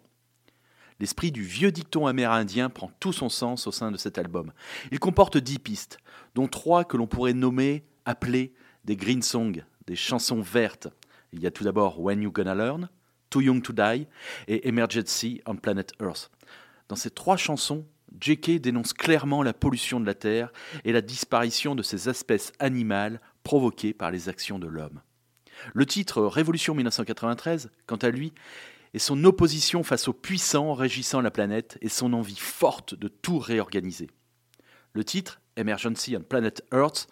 L'esprit du vieux dicton amérindien prend tout son sens au sein de cet album. Il comporte dix pistes, dont trois que l'on pourrait nommer, appeler des green songs, des chansons vertes. Il y a tout d'abord When You Gonna Learn, Too Young to Die et Emergency on Planet Earth. Dans ces trois chansons, J.K. dénonce clairement la pollution de la Terre et la disparition de ces espèces animales provoquées par les actions de l'homme. Le titre Révolution 1993, quant à lui, est son opposition face aux puissants régissant la planète et son envie forte de tout réorganiser. Le titre, Emergency on Planet Earth,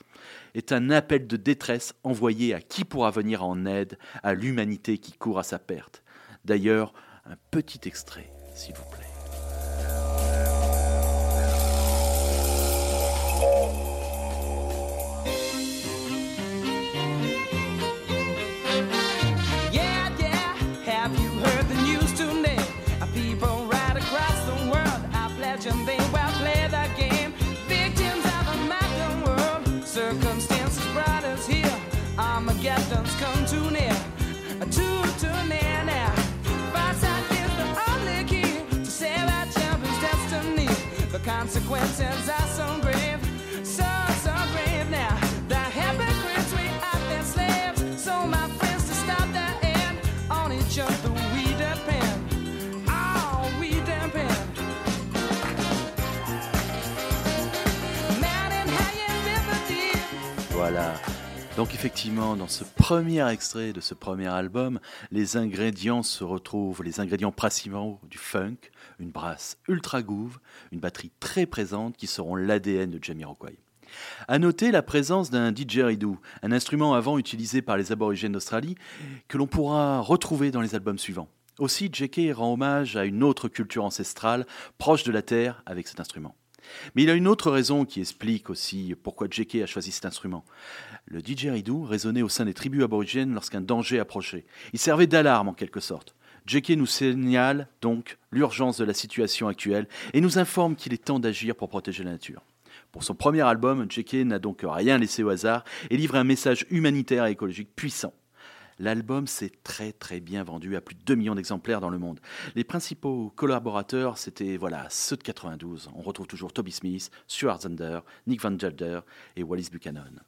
est un appel de détresse envoyé à qui pourra venir en aide à l'humanité qui court à sa perte. D'ailleurs, un petit extrait, s'il vous plaît. Donc effectivement, dans ce premier extrait de ce premier album, les ingrédients se retrouvent, les ingrédients principaux du funk, une brasse ultra groove, une batterie très présente qui seront l'ADN de Jamiroquai. À noter la présence d'un didgeridoo, un instrument avant utilisé par les aborigènes d'Australie, que l'on pourra retrouver dans les albums suivants. Aussi, J.K. rend hommage à une autre culture ancestrale proche de la terre avec cet instrument. Mais il y a une autre raison qui explique aussi pourquoi J.K. a choisi cet instrument. Le didgeridoo résonnait au sein des tribus aborigènes lorsqu'un danger approchait. Il servait d'alarme en quelque sorte. J.K. nous signale donc l'urgence de la situation actuelle et nous informe qu'il est temps d'agir pour protéger la nature. Pour son premier album, J.K. n'a donc rien laissé au hasard et livre un message humanitaire et écologique puissant. L'album s'est très très bien vendu à plus de 2 millions d'exemplaires dans le monde. Les principaux collaborateurs, c'était voilà, ceux de 92. On retrouve toujours Toby Smith, Stuart Zander, Nick Van Gelder et Wallis Buchanan.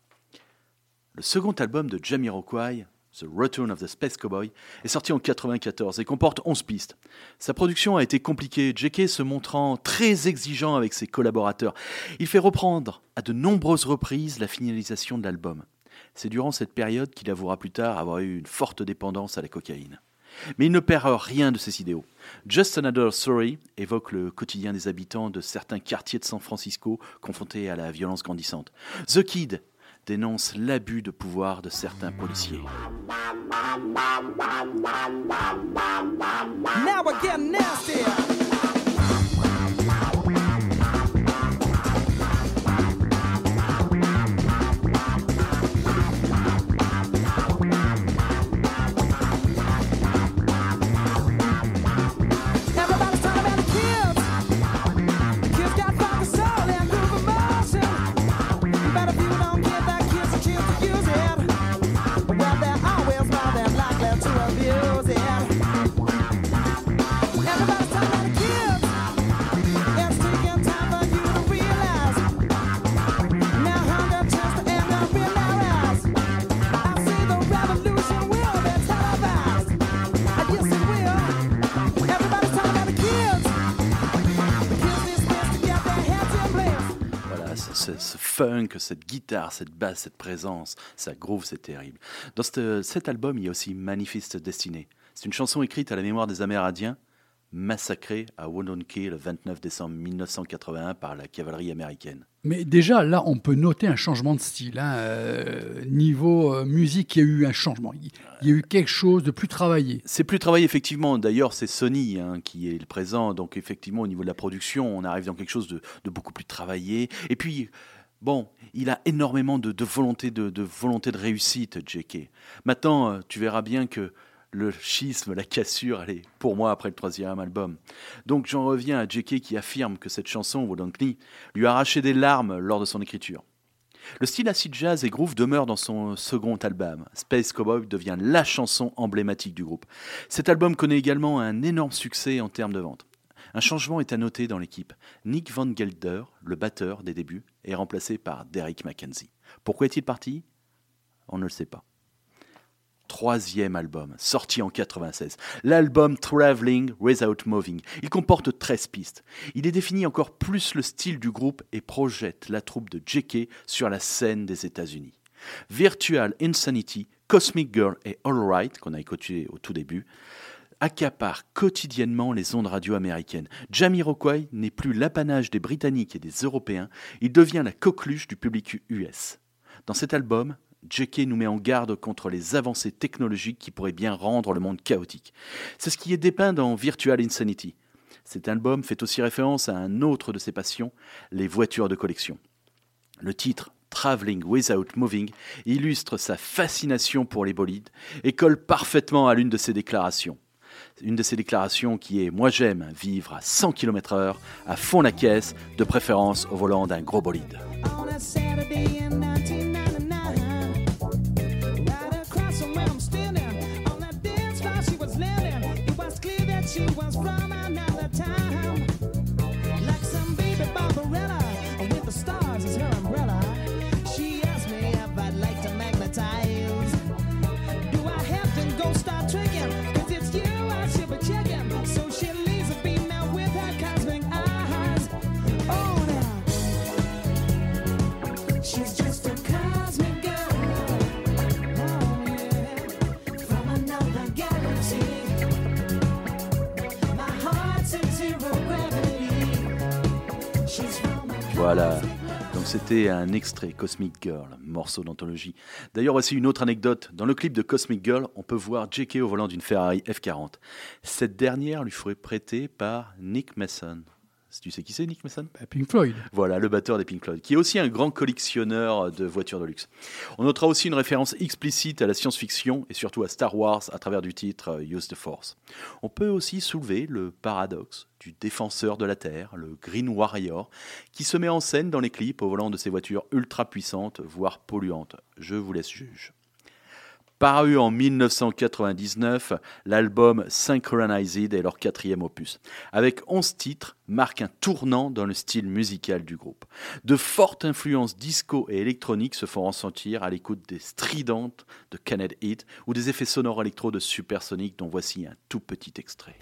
Le second album de Jamiroquai, The Return of the Space Cowboy, est sorti en 94 et comporte 11 pistes. Sa production a été compliquée, J.K. se montrant très exigeant avec ses collaborateurs. Il fait reprendre à de nombreuses reprises la finalisation de l'album. C'est durant cette période qu'il avouera plus tard avoir eu une forte dépendance à la cocaïne. Mais il ne perd rien de ses idéaux. Just Another Story évoque le quotidien des habitants de certains quartiers de San Francisco confrontés à la violence grandissante. The Kid dénonce l'abus de pouvoir de certains policiers. Funk, cette guitare, cette basse, cette présence, ça groove, c'est terrible. Dans cette- cet album, il y a aussi Manifest Destiny. C'est une chanson écrite à la mémoire des Amérindiens, massacrés à Wodonke le 29 décembre 1981 par la cavalerie américaine. Mais déjà, là, on peut noter un changement de style. hein. Euh, niveau euh, musique, il y a eu un changement. Il il y a eu quelque chose de plus travaillé. C'est plus travaillé effectivement. D'ailleurs, c'est Sony hein, qui est le présent. Donc effectivement, au niveau de la production, on arrive dans quelque chose de, de beaucoup plus travaillé. Et puis, bon, il a énormément de, volonté de, volonté de réussite, J.K. Maintenant, euh, tu verras bien que le schisme, la cassure, elle est pour moi après le troisième album. Donc j'en reviens à J.K. qui affirme que cette chanson, Wodankney, lui a arraché des larmes lors de son écriture. Le style acid jazz et groove demeure dans son second album. Space Cowboy devient la chanson emblématique du groupe. Cet album connaît également un énorme succès en termes de vente. Un changement est à noter dans l'équipe. Nick Van Gelder, le batteur des débuts, est remplacé par Derek McKenzie. Pourquoi est-il parti? On ne le sait pas. Troisième album, sorti en 96. L'album Traveling Without Moving. Il comporte 13 pistes. Il est défini encore plus le style du groupe et projette la troupe de JK sur la scène des États-Unis. Virtual Insanity, Cosmic Girl et All Right, qu'on a écouté au tout début, accapare quotidiennement les ondes radio américaines. Jamiroquai n'est plus l'apanage des Britanniques et des Européens, il devient la coqueluche du public US. Dans cet album, JK nous met en garde contre les avancées technologiques qui pourraient bien rendre le monde chaotique. C'est ce qui est dépeint dans Virtual Insanity. Cet album fait aussi référence à un autre de ses passions, les voitures de collection. Le titre Traveling Without Moving illustre sa fascination pour les bolides et colle parfaitement à l'une de ses déclarations. Une de ses déclarations qui est Moi j'aime vivre à 100 km/h, à fond la caisse, de préférence au volant d'un gros bolide. Voilà. Donc c'était un extrait Cosmic Girl, morceau d'anthologie. D'ailleurs, voici une autre anecdote. Dans le clip de Cosmic Girl, on peut voir JK au volant d'une Ferrari F40. Cette dernière lui ferait prêtée par Nick Mason. Tu sais qui c'est Nick Mason? Bah, Pink Floyd. Voilà, le batteur des Pink Floyd, qui est aussi un grand collectionneur de voitures de luxe. On notera aussi une référence explicite à la science-fiction et surtout à Star Wars à travers du titre euh, Use the Force. On peut aussi soulever le paradoxe du défenseur de la Terre, le Green Warrior, qui se met en scène dans les clips au volant de ces voitures ultra puissantes, voire polluantes. Je vous laisse juge. Paru en 1999, l'album Synchronized est leur quatrième opus. Avec 11 titres, marque un tournant dans le style musical du groupe. De fortes influences disco et électroniques se font ressentir à l'écoute des stridentes de Kenneth Heat ou des effets sonores électro de Supersonic dont voici un tout petit extrait.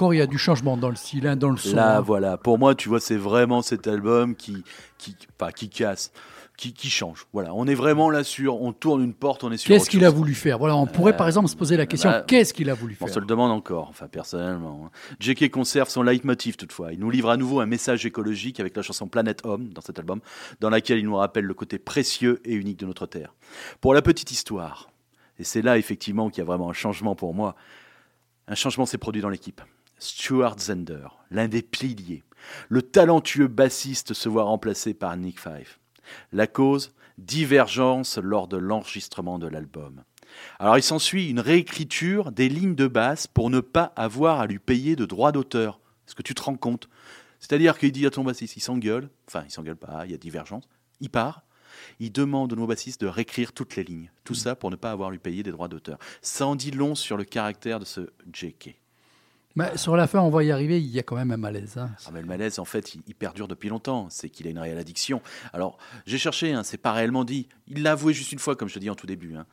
Encore, il y a du changement dans le style, hein, dans le son. Là, hein. voilà. Pour moi, tu vois, c'est vraiment cet album qui, qui, pas qui casse, qui, qui change. Voilà. On est vraiment là sur, on tourne une porte, on est sur. Qu'est-ce qu'il a voulu faire? Voilà, on pourrait par exemple se poser la question bah, qu'est-ce qu'il a voulu On faire? se le demande encore, enfin personnellement. hein. JK conserve son leitmotiv toutefois. Il nous livre à nouveau un message écologique avec la chanson Planète Homme dans cet album, dans laquelle il nous rappelle le côté précieux et unique de notre Terre. Pour la petite histoire, et c'est là effectivement qu'il y a vraiment un changement pour moi, un changement s'est produit dans l'équipe. Stuart Zender, l'un des piliers, le talentueux bassiste se voit remplacé par Nick Five. La cause Divergence lors de l'enregistrement de l'album. Alors il s'ensuit une réécriture des lignes de basse pour ne pas avoir à lui payer de droits d'auteur. Est-ce que tu te rends compte? C'est-à-dire qu'il dit à ton bassiste, il s'engueule, enfin il s'engueule pas, il y a divergence, il part, il demande au nouveau bassiste de réécrire toutes les lignes. Tout ça pour ne pas avoir à lui payer des droits d'auteur. Ça en dit long sur le caractère de ce JK. Mais sur la fin, on va y arriver, il y a quand même un malaise. hein. Ah, mais le malaise, en fait, il, perdure depuis longtemps. C'est qu'il a une réelle addiction. Alors, j'ai cherché, hein, c'est pas réellement dit. Il l'a avoué juste une fois, comme je te dis en tout début. hein.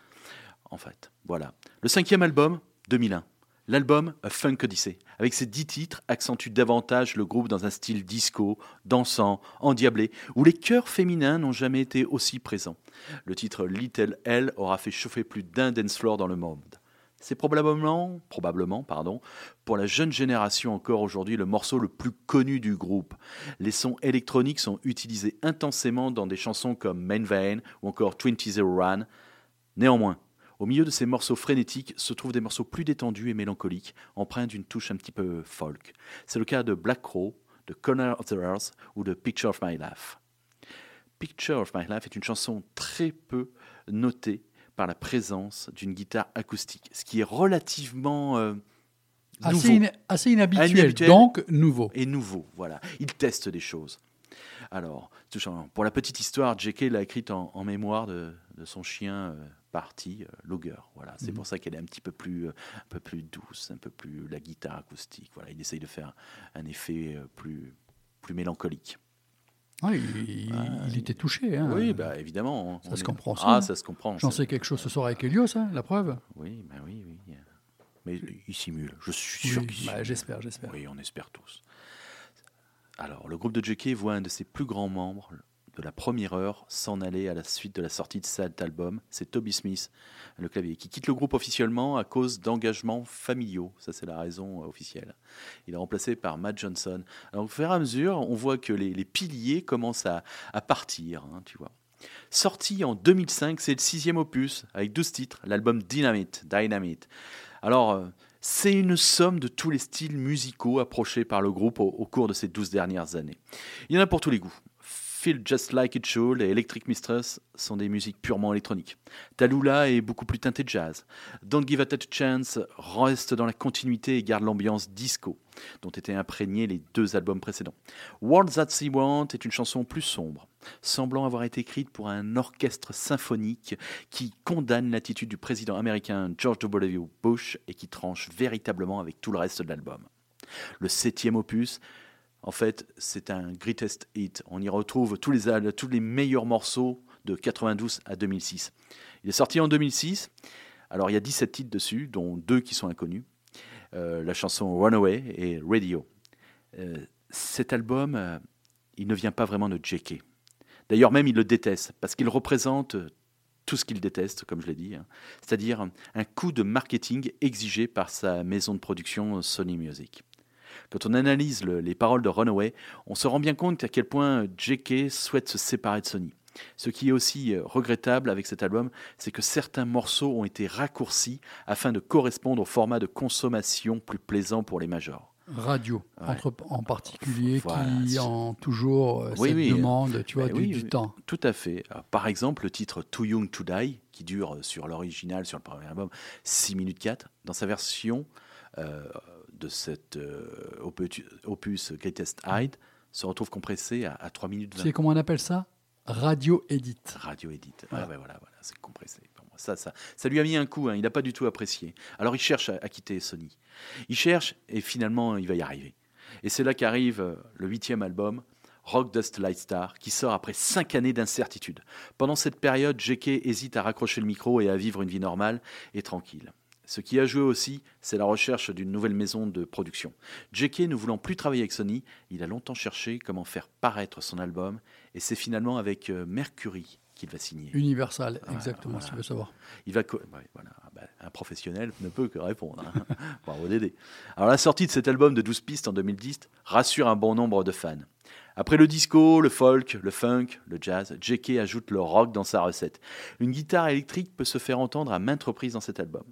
En fait, voilà. Le cinquième album, 2001. L'album A Funk Odyssey, avec ses dix titres, accentue davantage le groupe dans un style disco, dansant, endiablé, où les chœurs féminins n'ont jamais été aussi présents. Le titre Little L aura fait chauffer plus d'un dance floor dans le monde. C'est probablement, probablement pardon, pour la jeune génération encore aujourd'hui le morceau le plus connu du groupe. Les sons électroniques sont utilisés intensément dans des chansons comme Main Vein ou encore 20 Run. Néanmoins, au milieu de ces morceaux frénétiques se trouvent des morceaux plus détendus et mélancoliques, empreints d'une touche un petit peu folk. C'est le cas de Black Crow, de Corner of the Earth ou de Picture of My Life. Picture of My Life est une chanson très peu notée par la présence d'une guitare acoustique, ce qui est relativement euh, Assez, assez inhabituel, Inhabituel. donc nouveau. et nouveau. Voilà, il teste des choses. Alors, pour la petite histoire, J.K. l'a écrite en, en mémoire de, de son chien euh, parti, euh, Logger. Voilà, c'est Mhm. pour ça qu'elle est un petit peu plus, euh, un peu plus douce, un peu plus la guitare acoustique. Voilà, il essaye de faire un effet euh, plus, plus mélancolique. Ouais, il, il était touché. hein. Oui, bah évidemment. Ça on se est- comprend Ah, hein. ça se comprend. J'en sais quelque chose ce soir avec Helios, hein, la preuve. Oui, bah oui, oui. Mais il simule. Je suis sûr Oui, qu'il bah, simule. j'espère, j'espère. Oui, on espère tous. Alors, le groupe de J.K. voit un de ses plus grands membres de la première heure s'en aller à la suite de la sortie de cet album. C'est Toby Smith, le clavier, qui quitte le groupe officiellement à cause d'engagements familiaux. Ça, c'est la raison euh, officielle. Il est remplacé par Matt Johnson. Alors, au fur et à mesure, on voit que les, piliers commencent à, à partir, hein, tu vois. Sorti en 2005, c'est le sixième opus avec 12 titres, l'album Dynamite. Dynamite. Alors, euh, c'est une somme de tous les styles musicaux approchés par le groupe au, au cours de ces 12 dernières années. Il y en a pour tous les goûts. Feel Just Like It Should et Electric Mistress sont des musiques purement électroniques. Tallulah est beaucoup plus teintée de jazz. Don't Give a Chance reste dans la continuité et garde l'ambiance disco dont étaient imprégnés les deux albums précédents. World That She Want est une chanson plus sombre, semblant avoir été écrite pour un orchestre symphonique qui condamne l'attitude du président américain George W. Bush et qui tranche véritablement avec tout le reste de l'album. Le septième opus, en fait, c'est un greatest hit. On y retrouve tous les, tous les meilleurs morceaux de 92 à 2006. Il est sorti en 2006. Alors, il y a 17 titres dessus, dont deux qui sont inconnus. Euh, la chanson Runaway et Radio. Euh, cet album, euh, il ne vient pas vraiment de J.K. D'ailleurs, même, il le déteste, parce qu'il représente tout ce qu'il déteste, comme je l'ai dit, hein. c'est-à-dire un coup de marketing exigé par sa maison de production Sony Music. Quand on analyse le- les paroles de Runaway, on se rend bien compte à quel point J.K. souhaite se séparer de Sony. Ce qui est aussi euh, regrettable avec cet album, c'est que certains morceaux ont été raccourcis afin de correspondre au format de consommation plus plaisant pour les majors. Radio, Ouais. entre, en particulier, Voilà, qui en toujours euh, Oui, cette oui. demande, tu vois, Ben du, oui, du oui. temps. Tout à fait. Alors, par exemple, le titre Too Young to Die, qui dure euh, sur l'original, sur le premier album, 6 minutes 4, dans sa version euh, de cet euh, opus, opus Greatest Hide, se retrouve compressé à, à 3 minutes Tu 20. sais comment on appelle ça? Radio Edit. Radio Edit. Voilà. Ah, ben voilà, voilà, c'est compressé. Ça, ça, ça lui a mis un coup, hein, il n'a pas du tout apprécié. Alors il cherche à, à quitter Sony. Il cherche et finalement il va y arriver. Et c'est là qu'arrive euh, le huitième album, Rock Dust Light Star, qui sort après cinq années d'incertitude. Pendant cette période, J.K. hésite à raccrocher le micro et à vivre une vie normale et tranquille. Ce qui a joué aussi, c'est la recherche d'une nouvelle maison de production. J.K. ne voulant plus travailler avec Sony, il a longtemps cherché comment faire paraître son album, et c'est finalement avec euh, Mercury qu'il va signer. Universal, exactement, voilà. si tu veux savoir. Il va ouais, voilà, bah, un professionnel ne peut que répondre. hein. Bravo Dédé. Alors la sortie de cet album de 12 pistes en 2010 rassure un bon nombre de fans. Après le disco, le folk, le funk, le jazz, J.K. ajoute le rock dans sa recette. Une guitare électrique peut se faire entendre à maintes reprises dans cet album.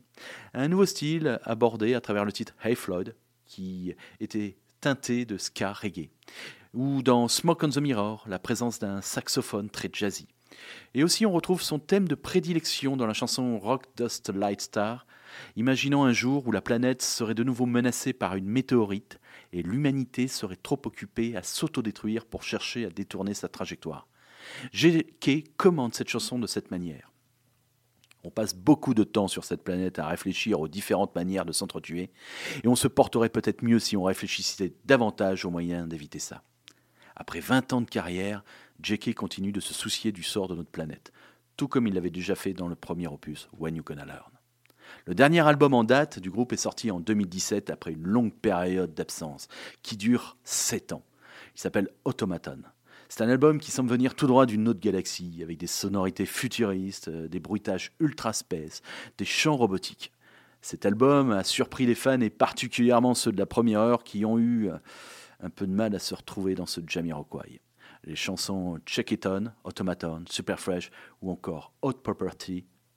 Un nouveau style abordé à travers le titre Hey Floyd, qui était teinté de ska reggae. Ou dans Smoke on the Mirror, la présence d'un saxophone très jazzy. Et aussi, on retrouve son thème de prédilection dans la chanson Rock Dust Light Star, imaginant un jour où la planète serait de nouveau menacée par une météorite et l'humanité serait trop occupée à s'autodétruire pour chercher à détourner sa trajectoire. J.K. commande cette chanson de cette manière. On passe beaucoup de temps sur cette planète à réfléchir aux différentes manières de s'entretuer, et on se porterait peut-être mieux si on réfléchissait davantage aux moyens d'éviter ça. Après 20 ans de carrière, J.K. continue de se soucier du sort de notre planète, tout comme il l'avait déjà fait dans le premier opus, When You Gonna Learn. Le dernier album en date du groupe est sorti en 2017 après une longue période d'absence qui dure 7 ans. Il s'appelle Automaton. C'est un album qui semble venir tout droit d'une autre galaxie, avec des sonorités futuristes, euh, des bruitages ultra space, des chants robotiques. Cet album a surpris les fans et particulièrement ceux de la première heure qui ont eu euh, un peu de mal à se retrouver dans ce Jamiroquai. Les chansons Check It On, Automaton, Super Fresh ou encore Hot Property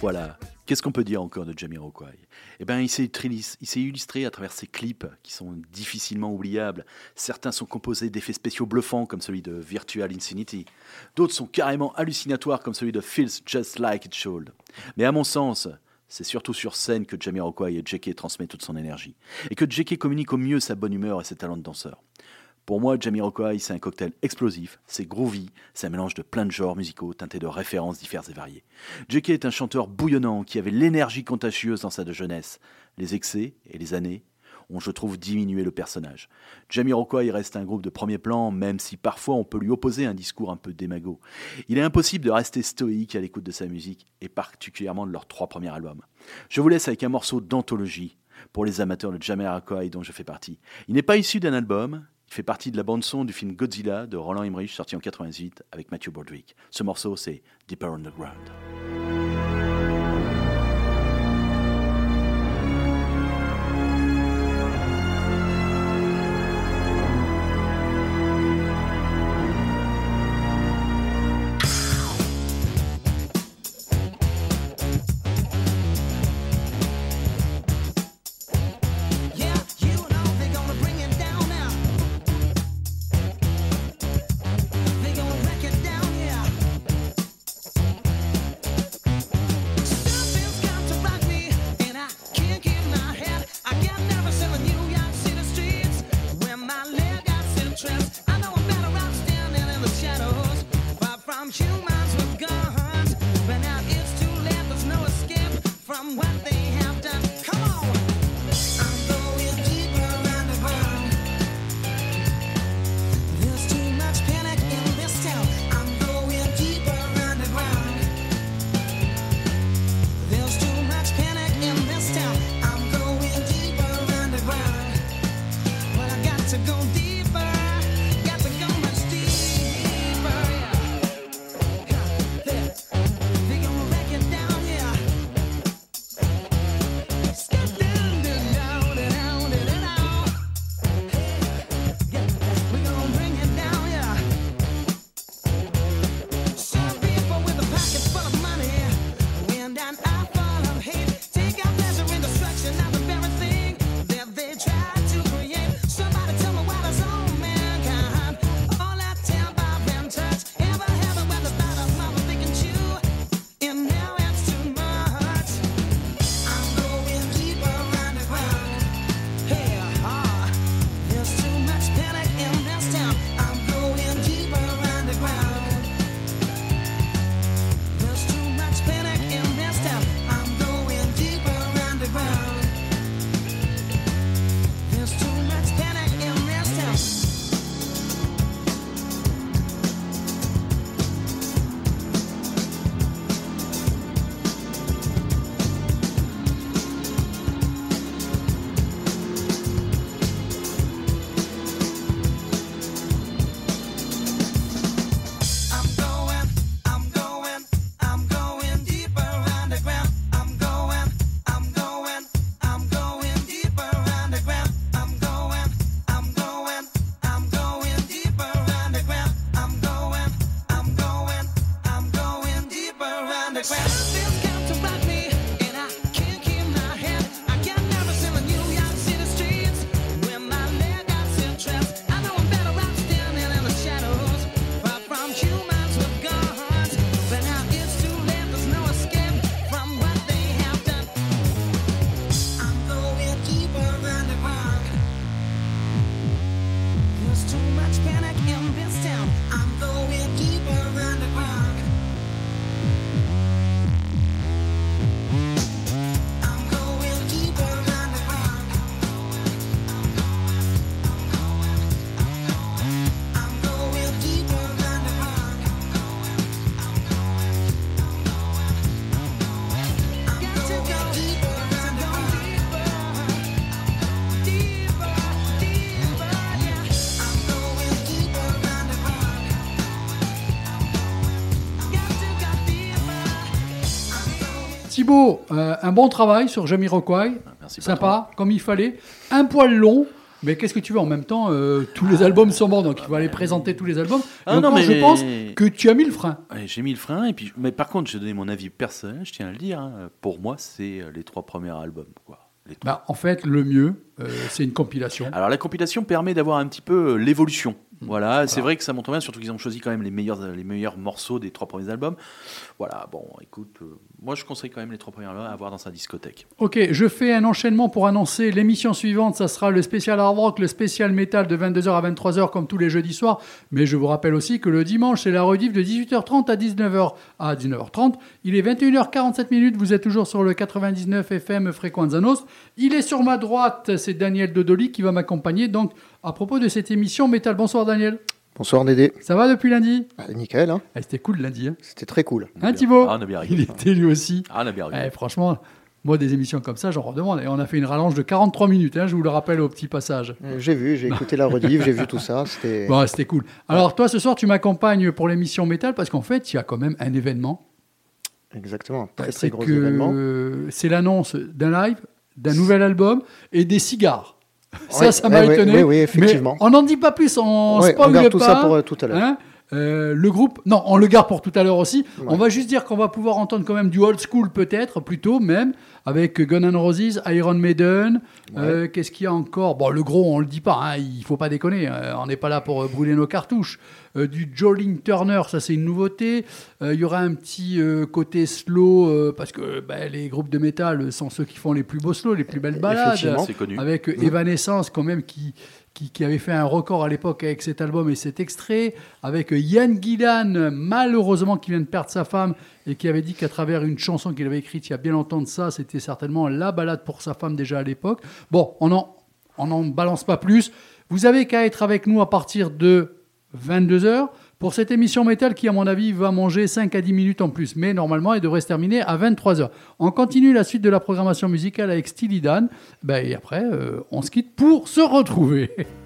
Voilà. Qu'est-ce qu'on peut dire encore de Jamiroquai Eh bien, il s'est illustré à travers ses clips qui sont difficilement oubliables. Certains sont composés d'effets spéciaux bluffants comme celui de Virtual Insanity. D'autres sont carrément hallucinatoires comme celui de Feels Just Like It Should. Mais à mon sens, c'est surtout sur scène que Jamiroquai et JK transmet toute son énergie. Et que JK communique au mieux sa bonne humeur et ses talents de danseur. Pour moi, Jamiroquai, c'est un cocktail explosif, c'est groovy, c'est un mélange de plein de genres musicaux teintés de références diverses et variées. JK est un chanteur bouillonnant qui avait l'énergie contagieuse dans sa jeunesse. Les excès et les années ont, je trouve, diminué le personnage. Jamiroquai reste un groupe de premier plan, même si parfois on peut lui opposer un discours un peu démago. Il est impossible de rester stoïque à l'écoute de sa musique, et particulièrement de leurs trois premiers albums. Je vous laisse avec un morceau d'anthologie pour les amateurs de Jamiroquai dont je fais partie. Il n'est pas issu d'un album, fait partie de la bande-son du film Godzilla de Roland Emmerich sorti en 88 avec Matthew Broderick. Ce morceau, c'est Deeper Underground. Thibaut, euh, un bon travail sur Jamiroquai. Merci Sympa, comme il fallait. Un poil long. Mais qu'est-ce que tu veux en même temps euh, Tous les albums sont bons, donc il faut aller présenter tous les albums. Ah non, mais- je pense que tu as mis le frein. Ouais, j'ai mis le frein, et puis, mais par contre, j'ai donné mon avis personnel, je tiens à le dire. hein. Pour moi, c'est euh, les trois premiers albums. Quoi. Les trois. Bah, en fait, le mieux, euh, c'est une compilation. Alors, la compilation permet d'avoir un petit peu l'évolution. Voilà, c'est vrai que ça montre bien, surtout qu'ils ont choisi quand même les meilleurs, les meilleurs morceaux des trois premiers albums. Voilà, bon, écoute, euh, moi je conseille quand même les trois premiers albums à avoir dans sa discothèque. Ok, je fais un enchaînement pour annoncer l'émission suivante. Ça sera le spécial hard rock, le spécial metal de 22h à 23h comme tous les jeudis soirs. Mais je vous rappelle aussi que le dimanche, c'est la rediff de 18h30 à 19h à 19h30. Il est 21h47 minutes. Vous êtes toujours sur le 99 FM Fréquenza Nostra. Il est sur ma droite, c'est Daniel Dodoli qui va m'accompagner. Donc, à propos de cette émission métal, bonsoir Daniel. Bonsoir Dédé. Ça va depuis lundi Ah, nickel, hein Ah, C'était cool lundi. Hein, c'était très cool. Hein, Thibaut Ah, on a bien Il rigolé. était lui aussi. Ah, on a bien rigolé. Eh, franchement, moi, des émissions comme ça, j'en redemande. Et on a fait une rallonge de 43 minutes, hein, je vous le rappelle au petit passage. Euh, J'ai vu, j'ai écouté la rediff, j'ai vu tout ça. C'était Bon, c'était cool. Alors, toi, ce soir, tu m'accompagnes pour l'émission métal parce qu'en fait, il y a quand même un événement. exactement très très gros que événement. c'est l'annonce d'un live, d'un nouvel album et des cigares. Ça, ça m'a étonné. oui, oui, effectivement. Mais on n'en dit pas plus, on on spoil garde pas. tout ça pour, euh, tout à l'heure. Hein Euh, le groupe, non, on le garde pour tout à l'heure aussi. Ouais. On va juste dire qu'on va pouvoir entendre quand même du old school peut-être, plutôt même, avec Guns N' Roses, Iron Maiden. Euh, Qu'est-ce qu'il y a encore? Bon, le gros, on le dit pas, hein, il faut pas déconner. euh, on n'est pas là pour euh, brûler nos cartouches. Euh, du Jolene Turner, ça c'est une nouveauté. Il y aura un petit côté slow, parce que bah, les groupes de métal sont ceux qui font les plus beaux slows, les plus belles balades. Effectivement. C'est connu. Avec euh, Evanescence, quand même, qui, qui, avait fait un record à l'époque avec cet album et cet extrait. Avec Ian Gillan, malheureusement, qui vient de perdre sa femme et qui avait dit qu'à travers une chanson qu'il avait écrite il y a bien longtemps de ça, c'était certainement la balade pour sa femme déjà à l'époque. Bon, on n'en on en balance pas plus. Vous avez qu'à être avec nous à partir de 22h pour cette émission métal qui, à mon avis, va manger 5 à 10 minutes en plus. Mais normalement, elle devrait se terminer à 23h. On continue la suite de la programmation musicale avec Steely Dan. Ben, et après, euh, on se quitte pour se retrouver.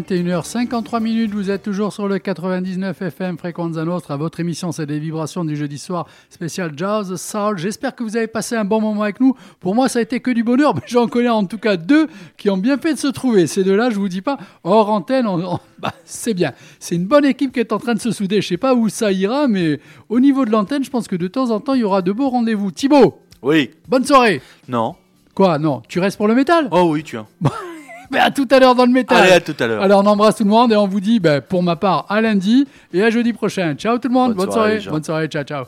21h53 minutes, vous êtes toujours sur le 99 FM Fréquenza Nostra. Votre émission, c'est des vibrations du jeudi soir spécial Jazz Soul. J'espère que vous avez passé un bon moment avec nous. Pour moi, ça a été que du bonheur, mais j'en connais en tout cas deux qui ont bien fait de se trouver. Ces deux-là, je vous dis pas, hors antenne, on- bah, c'est bien. C'est une bonne équipe qui est en train de se souder. Je sais pas où ça ira, mais au niveau de l'antenne, je pense que de temps en temps, il y aura de beaux rendez-vous. Thibaut, Oui. bonne soirée. Non. Quoi, non Tu restes pour le métal? Oh oui, tu vois. Mais à tout à l'heure dans le métal. Allez, à tout à l'heure. Alors on embrasse tout le monde et on vous dit ben, pour ma part à lundi et à jeudi prochain. Ciao tout le monde, Bonne bonne, soirée, bonne soirée, ciao ciao.